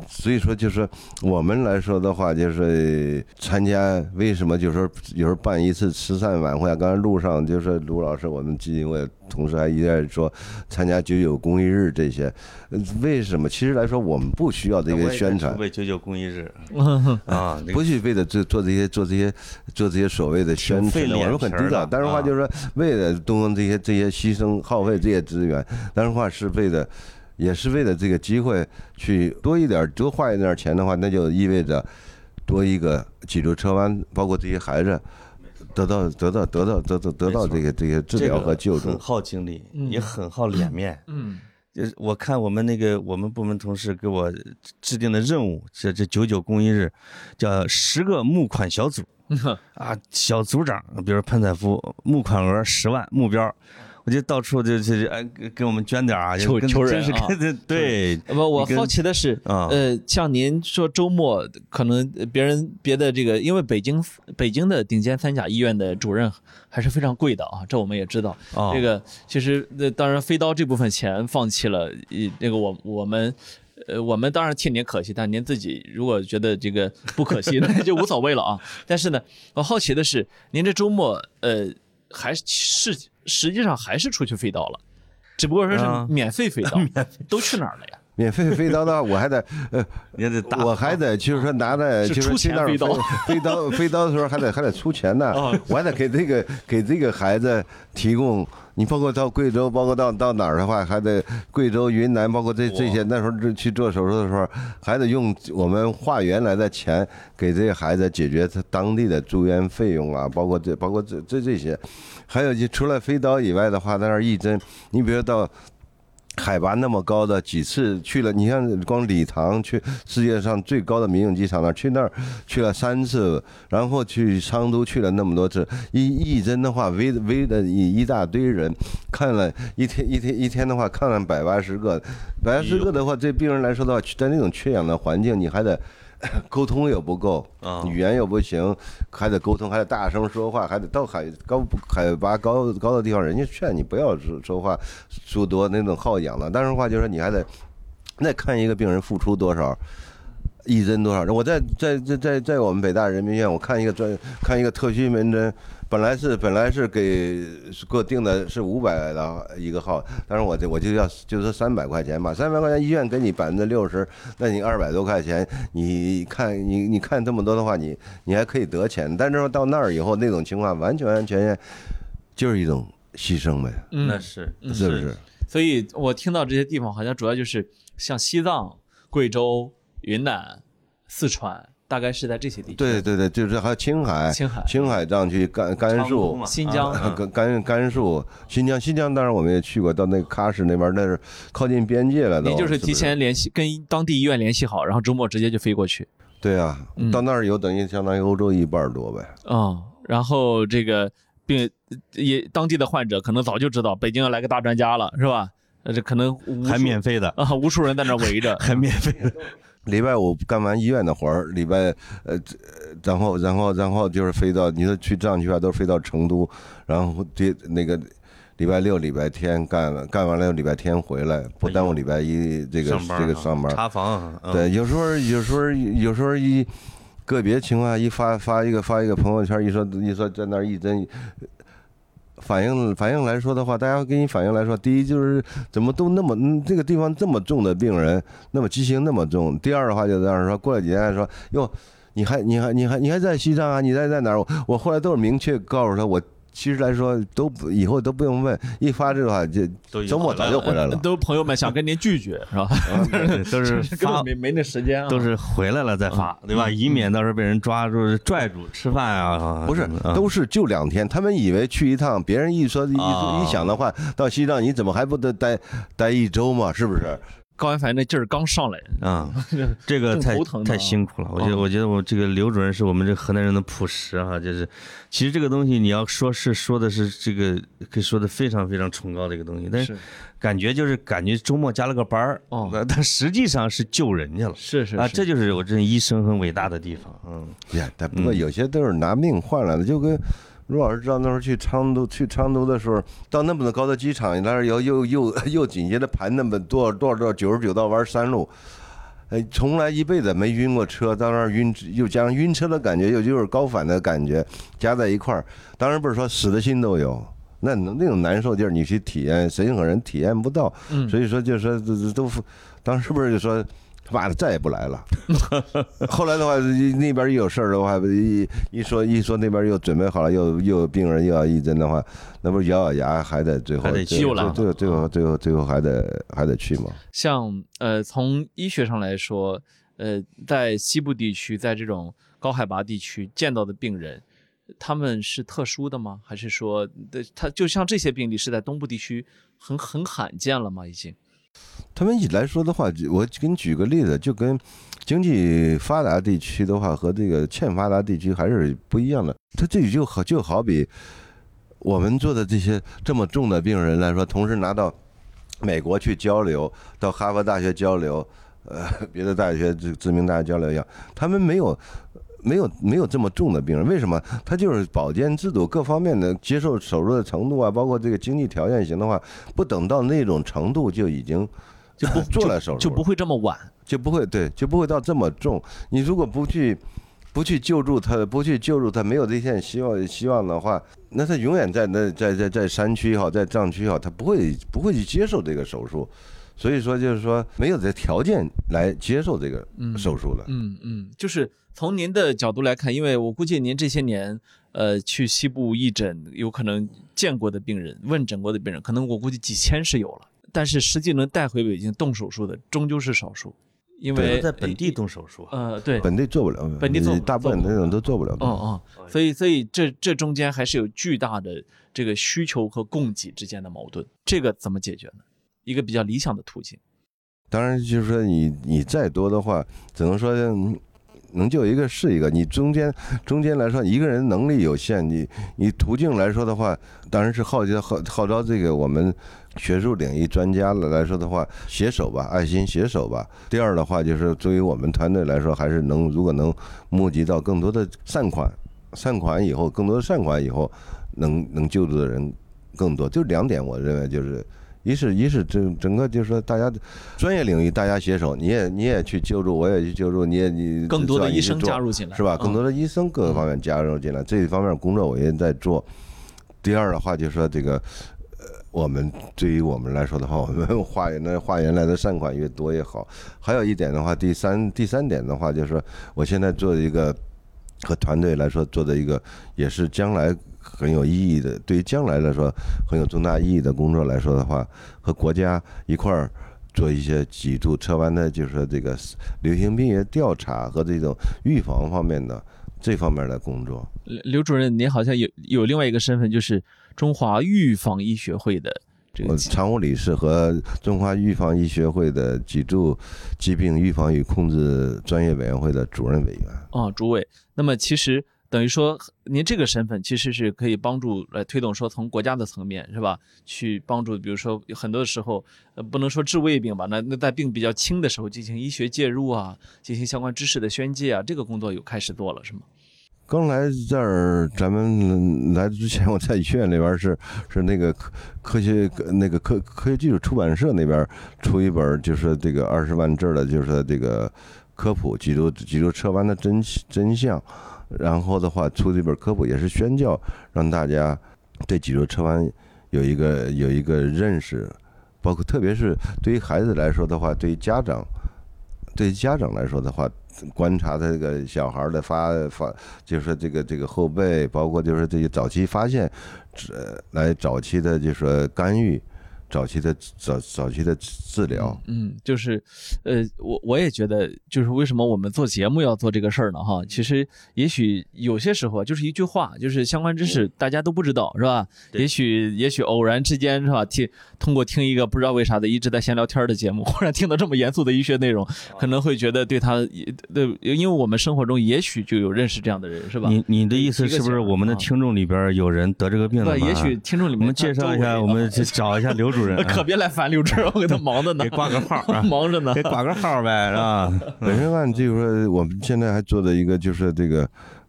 所以说，就是我们来说的话，就是参加为什么就是说有时候办一次慈善晚会啊？刚才路上就是卢老师，我们基金会同事还一再说参加九九公益日这些，为什么？其实来说，我们不需要这个宣传。为九九公益日 啊，不去为了做做这些做这些做这些所谓的宣传，我们很知道。但是话就是说，为了动用这些这些牺牲耗费这些资源，但是话是为了。也是为了这个机会去多一点多花一点钱的话，那就意味着多一个脊柱侧弯，包括这些孩子得到得到得到得到得到这个这些治疗和救助，很耗精力，也很耗脸面。嗯，就是我看我们那个我们部门同事给我制定的任务，这这九九公益日，叫十个募款小组。啊，小组长，比如潘采夫，募款额十万，目标。我就到处就就哎给给我们捐点啊，求求人啊，对。不，我好奇的是，呃，像您说周末可能别人别的这个，因为北京北京的顶尖三甲医院的主任还是非常贵的啊，这我们也知道。这个其实那当然飞刀这部分钱放弃了，那个我我们呃我们当然替您可惜，但您自己如果觉得这个不可惜，那就无所谓了啊。但是呢，我好奇的是，您这周末呃还是。实际上还是出去飞刀了，只不过说是免费飞刀，都去哪儿了呀？免费飞刀的话，我还得呃，也得打我还得就是说拿着就是去那儿飞刀，飞刀飞刀的时候还得还得出钱呢，我还得给这个给这个孩子提供。你包括到贵州，包括到到哪儿的话，还得贵州、云南，包括这这些那时候去做手术的时候，还得用我们化原来的钱给这些孩子解决他当地的住院费用啊，包括这包括这这这些。还有就除了飞刀以外的话，在那儿义诊，你比如到。海拔那么高的几次去了，你像光礼堂去世界上最高的民用机场那儿去那儿去了三次，然后去昌都去了那么多次，一一针的话围围的一一大堆人，看了一天一天一天的话看了百八十个，百八十个的话，对病人来说的话，在那种缺氧的环境，你还得 沟通又不够，啊语言又不行，还得沟通，还得大声说话，还得到海高海拔高高的地方，人家劝你不要说说话说多那种耗氧了，但是话就是说你还得那看一个病人付出多少。一针多少？我在在在在在我们北大人民医院，我看一个专看一个特需门诊，本来是本来是给给我定的是五百的一个号，但是我这我就要就说三百块钱吧，三百块钱医院给你百分之六十，那你二百多块钱，你看你你看这么多的话，你你还可以得钱，但是说到那儿以后那种情况完全完全全就是一种牺牲呗，嗯。那是是不是？所以我听到这些地方，好像主要就是像西藏、贵州、云南、四川，大概是在这些地区。对对对，就是还有青海，青海青海藏区甘甘肃新疆啊甘甘甘肃、新疆，新疆当然我们也去过，到那个喀什那边，那是靠近边界了都。你就是提前联系跟当地医院联系好，然后周末直接就飞过去。对啊嗯，到那儿以后等于相当于欧洲一半多呗。嗯，然后这个病也当地的患者可能早就知道北京要来个大专家了，是吧？呃，这可能还免费的，啊，无数人在那围着。还免费的，礼拜五干完医院的活儿，礼拜呃，这然后然后然后就是飞到你说去藏区啊，都是飞到成都，然后这那个礼拜六、礼拜天干了，干完了礼拜天回来，不耽误礼拜一这个这个上班。查房，嗯对，有时候有时候有时候一个别情况一发发一个发一个朋友圈，一说一说在那儿一针。反应反应来说的话，大家给你反应来说，第一就是怎么都那么这个地方这么重的病人，那么畸形那么重。第二的话就这样说，过了几天说哟，你还你还你还你还在西藏啊？你在在哪儿？我我后来都是明确告诉他，我其实来说都不以后都不用问，一发这个话就都周末早就回来了。都朋友们想跟您拒绝是吧？都是根发本没没那时间啊。都是回来了再发，对吧？以免到时候被人抓住拽住吃饭啊，不是，啊都是就两天。他们以为去一趟，别人一说一啊一想的话，到西藏你怎么还不得待待一周嘛？是不是？高原反应那劲儿刚上来，啊，这个太头疼太辛苦了。我觉得，嗯我觉得我这个刘主任是我们这河南人的朴实哈，就是其实这个东西你要说是说的是这个可以说的非常非常崇高的一个东西，但是是感觉就是感觉周末加了个班儿，哦那 但实际上是救人去了。啊，是是啊这就是我这医生很伟大的地方。嗯，呀，但不过有些都是拿命换来的，就跟陆老师知道那时候去昌都去昌都的时候，到那么高的机场，那儿又又又又紧接着盘那么多少多少多少九十九道弯山路。哎，从来一辈子没晕过车，到那儿晕，又加上晕车的感觉，又就是高反的感觉，加在一块儿，当然不是说死的心都有，那那种难受劲儿，你去体验，任何人体验不到。嗯所以说就是说都，当时不是就说他妈的再也不来了。后来的话，那边一有事儿的话，一一说一说那边又准备好了，又又有病人又要义诊的话，那不是咬咬牙还得最后还得最去了最后最后最后最后还得还得去吗。像呃，从医学上来说，呃，在西部地区，在这种高海拔地区见到的病人，他们是特殊的吗？还是说，对他就像这些病例是在东部地区很很罕见了吗？已经？他们一来说的话，我给你举个例子，就跟经济发达地区的话和这个欠发达地区还是不一样的。它这就好就好比我们做的这些这么重的病人来说，同时拿到美国去交流，到哈佛大学交流，呃，别的大学知知名大学交流一样，他们没有。没有没有这么重的病人，为什么？他就是保健制度各方面的接受手术的程度啊，包括这个经济条件行的话，不等到那种程度就已经就不做了手术了，就不会这么晚。就不会对，就不会到这么重。你如果不去不去救助他，不去救助他，没有这线希望希望的话，那他永远在那在在在山区也好，在藏区也好，他不会不会去接受这个手术。所以说，就是说没有这条件来接受这个手术了。嗯嗯，就是从您的角度来看，因为我估计您这些年呃去西部义诊，有可能见过的病人、问诊过的病人，可能我估计几千是有了，但是实际能带回北京动手术的，终究是少数，因为都在本地动手术啊，呃对，本地做不了，本地做大部分那种都做不了。嗯嗯，所以所以这这中间还是有巨大的这个需求和供给之间的矛盾，这个怎么解决呢？一个比较理想的途径。当然，就是说你你再多的话，只能说嗯能救一个是一个。你中间中间来说，一个人能力有限，你你途径来说的话，当然是号召号号召这个我们学术领域专家了来说的话，携手吧，爱心携手吧。第二的话，就是作为我们团队来说，还是能如果能募集到更多的善款，善款以后，更多的善款以后，能能救助的人更多。就两点，我认为就是。一是，一是整整个就是说，大家专业领域大家携手，你也你也去救助，我也去救助，你也你更多的医生加入进来，是吧？更多的的医生各个方面加入进来，这一方面工作我也在做。第二的话，就是说这个，呃，我们对于我们来说的话，我们 化缘的化缘来的善款越多越好。还有一点的话，第三第三点的话，就是说我现在做一个和团队来说做的一个，也是将来很有意义的，对于将来来说很有重大意义的工作来说的话，和国家一块儿。做一些脊柱侧弯的，就是说这个流行病学调查和这种预防方面的这方面的工作。刘刘主任，您好像有有另外一个身份，就是中华预防医学会的这个常务理事和中华预防医学会的脊柱疾病预防与控制专业委员会的主任委员。啊主委。那么其实等于说，您这个身份其实是可以帮助来推动说从国家的层面是吧，去帮助，比如说很多的时候，呃，不能说治胃病吧，那那在病比较轻的时候进行医学介入啊，进行相关知识的宣介啊，这个工作有开始做了是吗？刚来这儿，咱们来之前，我在医院那边是是那个科科学那个科科学技术出版社那边出一本，就是这个二十万字的，就是这个科普脊柱脊柱侧弯的真真相。然后的话，出这本科普也是宣教，让大家对脊柱侧弯有一个有一个认识，包括特别是对于孩子来说的话，对于家长对于家长来说的话。观察他这个小孩的发发，就是说这个这个后背，包括就是这些早期发现，呃，来早期的就是说干预，早期的早早期的治疗。嗯，就是，呃，我我也觉得，就是为什么我们做节目要做这个事儿呢？哈，其实也许有些时候啊，就是一句话，就是相关知识大家都不知道，是吧？对也许也许偶然之间是吧？听通过听一个不知道为啥的一直在闲聊天的节目，忽然听到这么严肃的医学内容，可能会觉得对他也对，因为我们生活中也许就有认识这样的人，是吧？你你的意思是不是我们的啊听众里边有人得这个病了对，也许听众里面我们介绍一下，我们去找一下刘主任啊，可别来烦刘志，我给他忙着呢，给挂个号啊 忙着呢给。挂个号呗，是吧？本身按就是说，我们现在还做的一个就是这个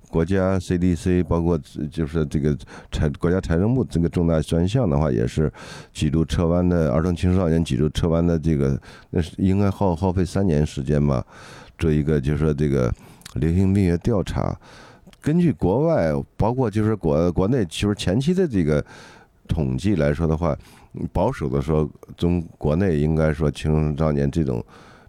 国家 CDC，包括就是这个财国家财政部这个重大专项的话，也是脊柱侧弯的儿童青少年脊柱侧弯的这个，那是应该耗耗费三年时间吧，做一个就是说这个流行病学调查。根据国外，包括就是国国内，其实前期的这个统计来说的话，保守的说，中国内应该说青少年这种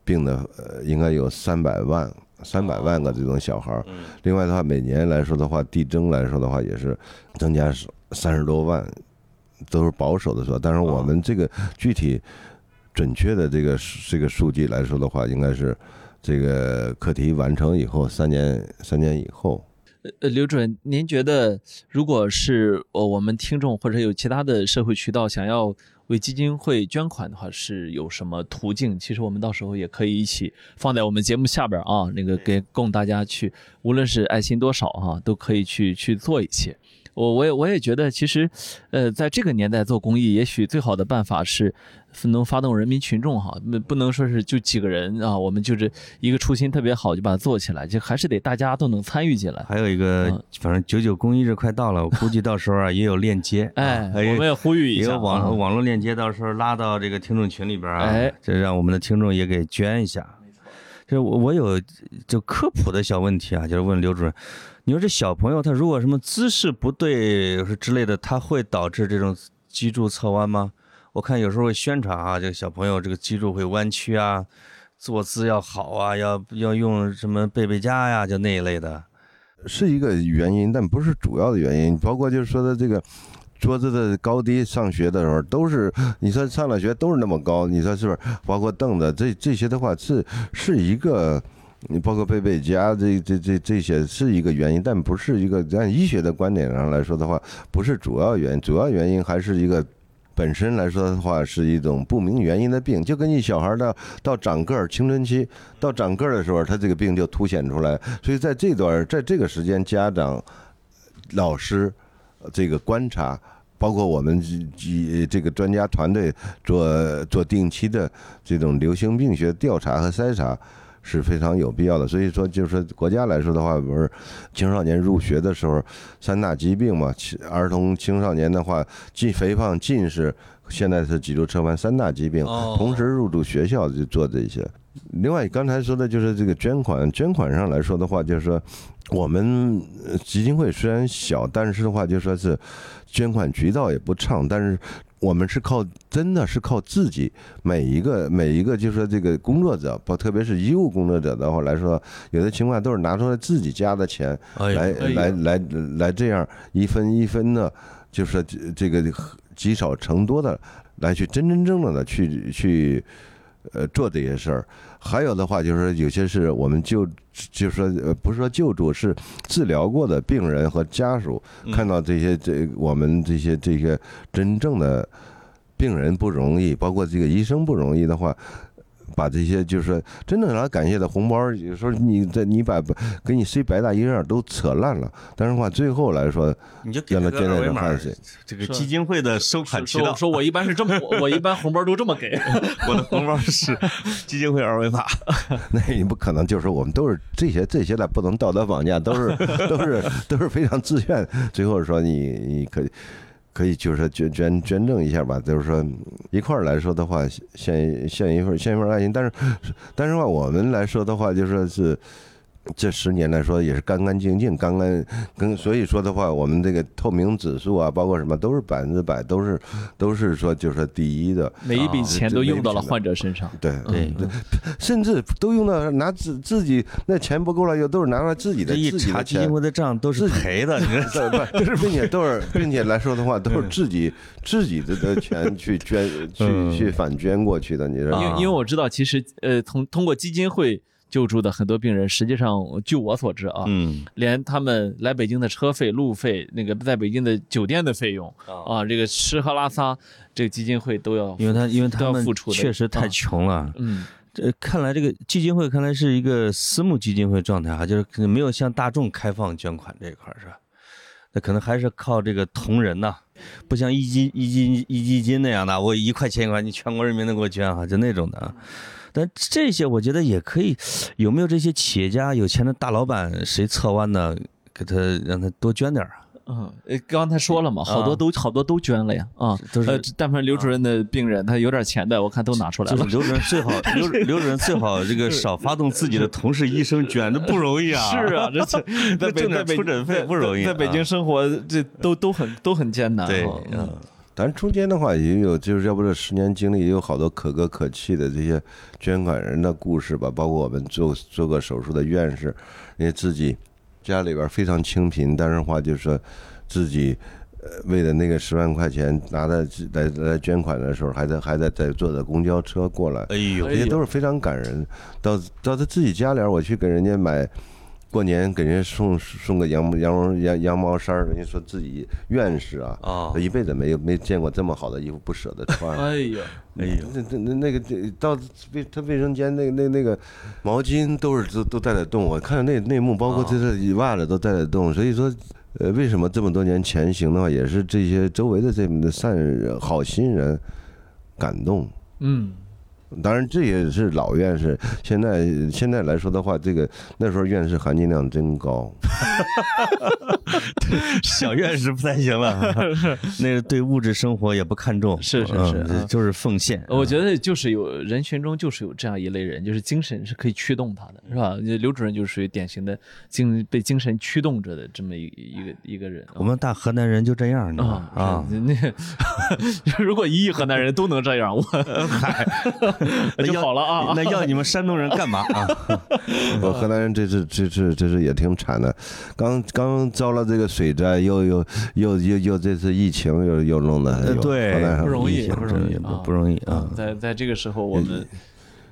病的，呃，应该有三百万。三百万个这种小孩儿，另外的话，每年来说的话，递增来说的话，也是增加三十多万，都是保守的说。但是我们这个具体准确的这个这个数据来说的话，应该是这个课题完成以后三年三年以后，呃，刘主任，您觉得如果是呃我们听众或者有其他的社会渠道想要为基金会捐款的话，是有什么途径？其实我们到时候也可以一起放在我们节目下边啊，那个给供大家去，无论是爱心多少哈、都可以去去做一些。我我也我也觉得，其实，呃，在这个年代做公益，也许最好的办法是能发动人民群众哈，不不能说是就几个人啊，我们就是一个初心特别好就把它做起来，就还是得大家都能参与进来。还有一个嗯，反正九九公益日快到了，我估计到时候啊也有链接，哎，啊我们也呼吁一下也有网络网络链接，到时候拉到这个听众群里边啊，哎这让我们的听众也给捐一下。就我我有就科普的小问题啊，就是问刘主任，你说这小朋友他如果什么姿势不对之类的，他会导致这种脊柱侧弯吗？我看有时候会宣传啊，这个小朋友这个脊柱会弯曲啊，坐姿要好啊，要要用什么背背佳呀，就那一类的。是一个原因，但不是主要的原因。包括就是说的这个桌子的高低，上学的时候都是，你说上了学都是那么高，你说是不是？包括凳子这这些的话，是是一个。你包括贝贝佳这这这这些是一个原因，但不是一个按医学的观点上来说的话，不是主要原因，主要原因还是一个本身来说的话是一种不明原因的病，就跟你小孩到到长个儿，青春期到长个儿的时候，他这个病就凸显出来。所以在这段在这个时间，家长、老师这个观察。包括我们这这个专家团队做做定期的这种流行病学调查和筛查是非常有必要的。所以说，就是国家来说的话，不是青少年入学的时候三大疾病嘛？儿童青少年的话，近肥胖、近视，现在是脊柱侧弯三大疾病，同时入住学校就做这些。另外，刚才说的就是这个捐款，捐款上来说的话，就是说我们基金会虽然小，但是的话就说是。捐款渠道也不畅，但是我们是靠，真的是靠自己每一个每一个，就说这个工作者，不特别是医务工作者的话来说，有的情况都是拿出来自己家的钱来来来来这样一分一分的，就是这个积少成多的来去真真正正的去去呃做这些事儿。还有的话就是说，有些是我们就就是说，呃，不是说救助，是治疗过的病人和家属看到这些这我们这些这些真正的病人不容易，包括这个医生不容易的话。把这些就是说真正来感谢的红包，有时候你这你把给你塞白大衣上都扯烂了，但是话最后来说，你就给他捐二维码，这个基金会的收款渠道。说我一般是这么，我一般红包都这么给，我的红包是基金会二维码。那你不可能，就是我们都是这些这些的，不能道德绑架，都是都是都是非常自愿。最后说你你可以。可以就是说捐捐捐赠一下吧，就是说一块儿来说的话，献献一份献一份爱心，但是但是话我们来说的话，就说是。这十年来说也是干干净净，干干跟所以说的话，我们这个透明指数啊，包括什么都是百分之百，都是都是说就是第一的。每一笔钱都用到了患者身上。对对对，甚至都用到拿自自己那钱不够了，又都是拿出来自己的自己的基金会的账都是赔的，你说不？就是并且都是 并且来说的话，都是自己自己的的钱 去捐去去反捐过去的。你说，因为因为我知道，其实呃，从通过基金会。救助的很多病人，实际上据我所知啊，嗯，连他们来北京的车费、路费，那个在北京的酒店的费用啊，这个吃喝拉撒，这个基金会都要，因为他因为他们确实太穷了，嗯，这看来这个基金会看来是一个私募基金会状态啊，就是可能没有向大众开放捐款这一块是吧？那可能还是靠这个同仁呐，不像一基一基一基金那样的，我一块钱一块，你全国人民都给我捐啊，就那种的啊。但这些我觉得也可以，有没有这些企业家、有钱的大老板，谁侧弯呢，给他让他多捐点啊？嗯，刚才说了嘛，好多都好多都捐了呀，啊，都是。但凡刘主任的病人，他有点钱的，我看都拿出来了。刘主任最好，刘刘主任最好这个少发动自己的同事医生捐，这不容易啊。是啊，这 在挣点出诊费不容易。在北京生活，这都都很都很艰难。对，嗯。咱中间的话也有，就是要不这十年经历也有好多可歌可泣的这些捐款人的故事吧，包括我们做做过手术的院士，因为自己家里边非常清贫，但是话就是说自己呃为了那个十万块钱拿的来来捐款的时候，还在还在在坐着公交车过来，哎呦，这些都是非常感人。到到他自己家里，我去给人家买。过年给人家送送个羊羊羊羊毛衫人家说自己院士啊，他一辈子没有没见过这么好的衣服，不舍得穿。哎呀，哎呀，那那那那个到卫他卫生间那那那个毛巾都是都都带在动，我看那内幕，包括这这袜子都带在动。所以说，呃，为什么这么多年前行的话，也是这些周围的这么的善人好心人感动。嗯。当然，这也是老院士。现在现在来说的话，这个那时候院士含金量真高。小院士不太行了，那个对物质生活也不看重，是是是，就是奉献。我觉得就是有人群中就是有这样一类人，就是精神是可以驱动他的，是吧？刘主任就是属于典型的精被精神驱动着的这么一一个一个人。我们大河南人就这样啊啊！那 如果一亿河南人都能这样，我嗨。就好了啊！那要你们山东人干嘛啊？我河南人这次这次这次也挺惨的，刚刚遭了这个水灾，又又又又又这次疫情又又弄的，对，不容易，不容易不容易啊！在在这个时候，我们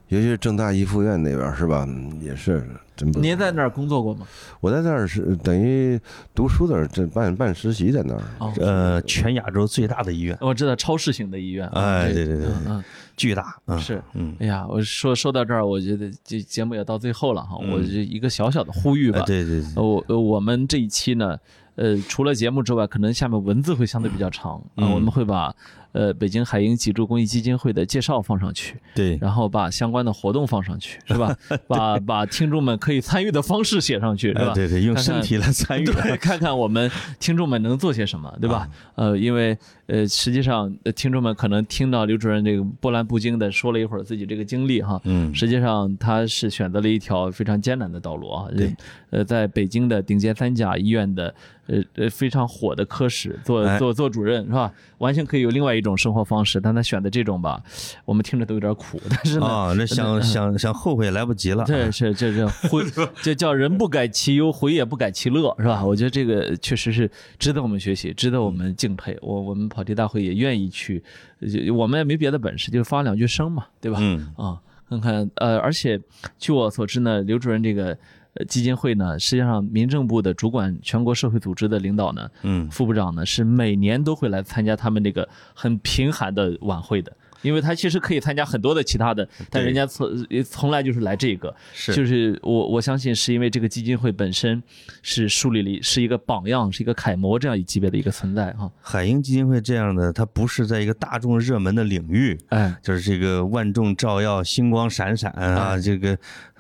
尤其是正大一附院那边是吧？嗯也是真不错。您在那儿工作过吗？我在那儿是等于读书的，这办办实习在那儿。哦，呃，全亚洲最大的医院，我知道超市型的医院。哎对对对对嗯巨大，是。嗯，哎呀，我说说到这儿，我觉得这节目也到最后了哈，我这一个小小的呼吁吧。哎对对对，呃我呃我们这一期呢，呃，除了节目之外，可能下面文字会相对比较长啊、嗯我们会把呃北京海鹰脊柱公益基金会的介绍放上去，对，然后把相关的活动放上去，是吧？把 把听众们可以参与的方式写上去，是吧？哎对对，用身体来参与，对，看看我们听众们能做些什么，对吧？呃，因为呃，实际上呃听众们可能听到刘主任这个波澜不惊的说了一会儿自己这个经历哈，嗯，实际上他是选择了一条非常艰难的道路啊。对，呃，在北京的顶尖三甲医院的呃呃非常火的科室做哎做做主任是吧？完全可以有另外一种生活方式，但他选的这种吧，我们听着都有点苦，但是呢。啊，那 想想想后悔来不及了，这是这这 回，这叫人不改其忧，回也不改其乐，是吧？我觉得这个确实是值得我们学习，值得我们敬佩。我我们跑题大会也愿意去，呃我们也没别的本事，就发两句声嘛，对吧？嗯，啊，看看呃，而且据我所知呢，刘主任这个呃基金会呢，实际上民政部的主管全国社会组织的领导呢，嗯，副部长呢是每年都会来参加他们这个很贫寒的晚会的。因为他其实可以参加很多的其他的，但人家从呃从来就是来这个，是。就是我我相信是因为这个基金会本身是树立了是一个榜样，是一个楷模这样一级别的一个存在哈。海鹰基金会这样的，它不是在一个大众热门的领域，哎，就是这个万众照耀、星光闪闪啊，这个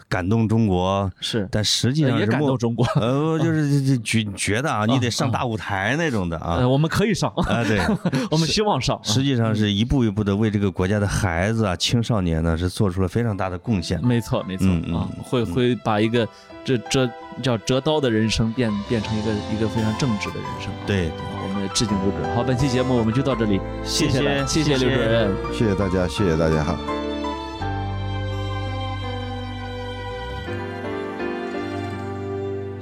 感动中国，是，但实际上呃也感动中国。呃，就是这这觉觉得啊，你得上大舞台那种的啊呃，我们可以上，啊，对，我们希望上。实际上是一步一步的为这个国家的孩子啊、青少年呢是做出了非常大的贡献。没错，没错啊，会会把一个这这叫折刀的人生变变成一个一个非常正直的人生。对，我们致敬刘主任。好，本期节目我们就到这里，谢谢谢谢谢刘主任。谢谢大家，谢谢大家哈。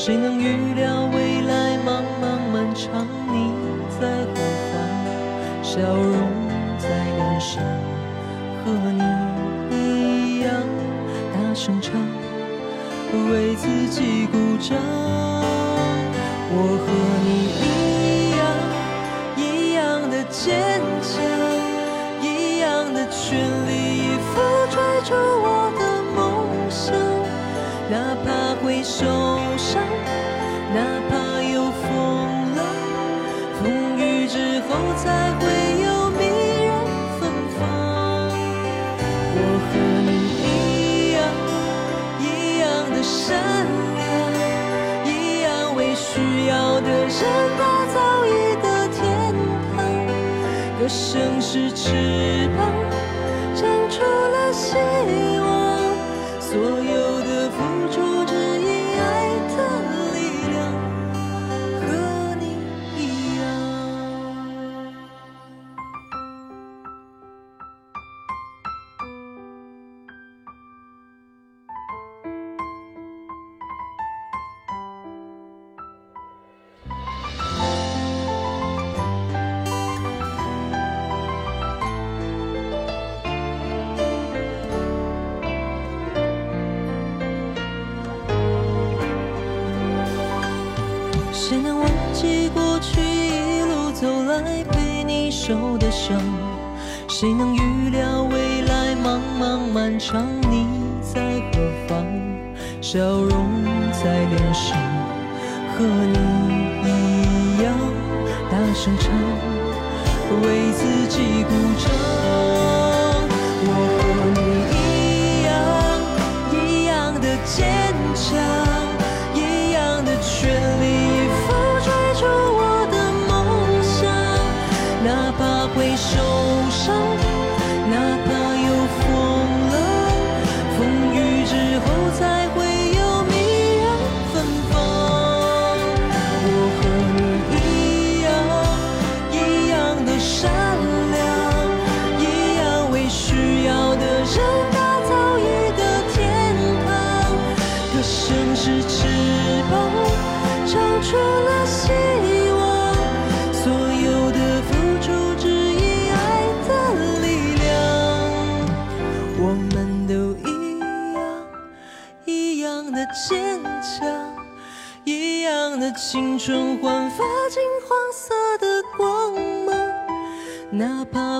谁能预料未来茫茫漫长？你在何方？笑容在脸上，和你一样大声唱，为自己鼓掌。我和你一样，一样的坚强，一样的全力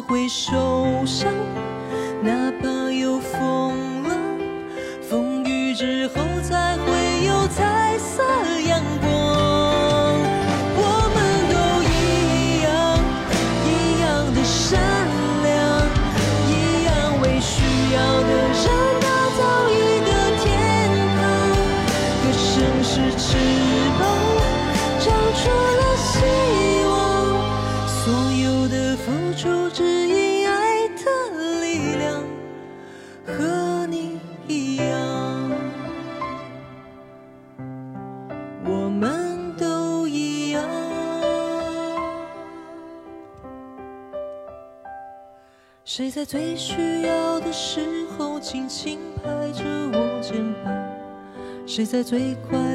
会受伤。谁在最快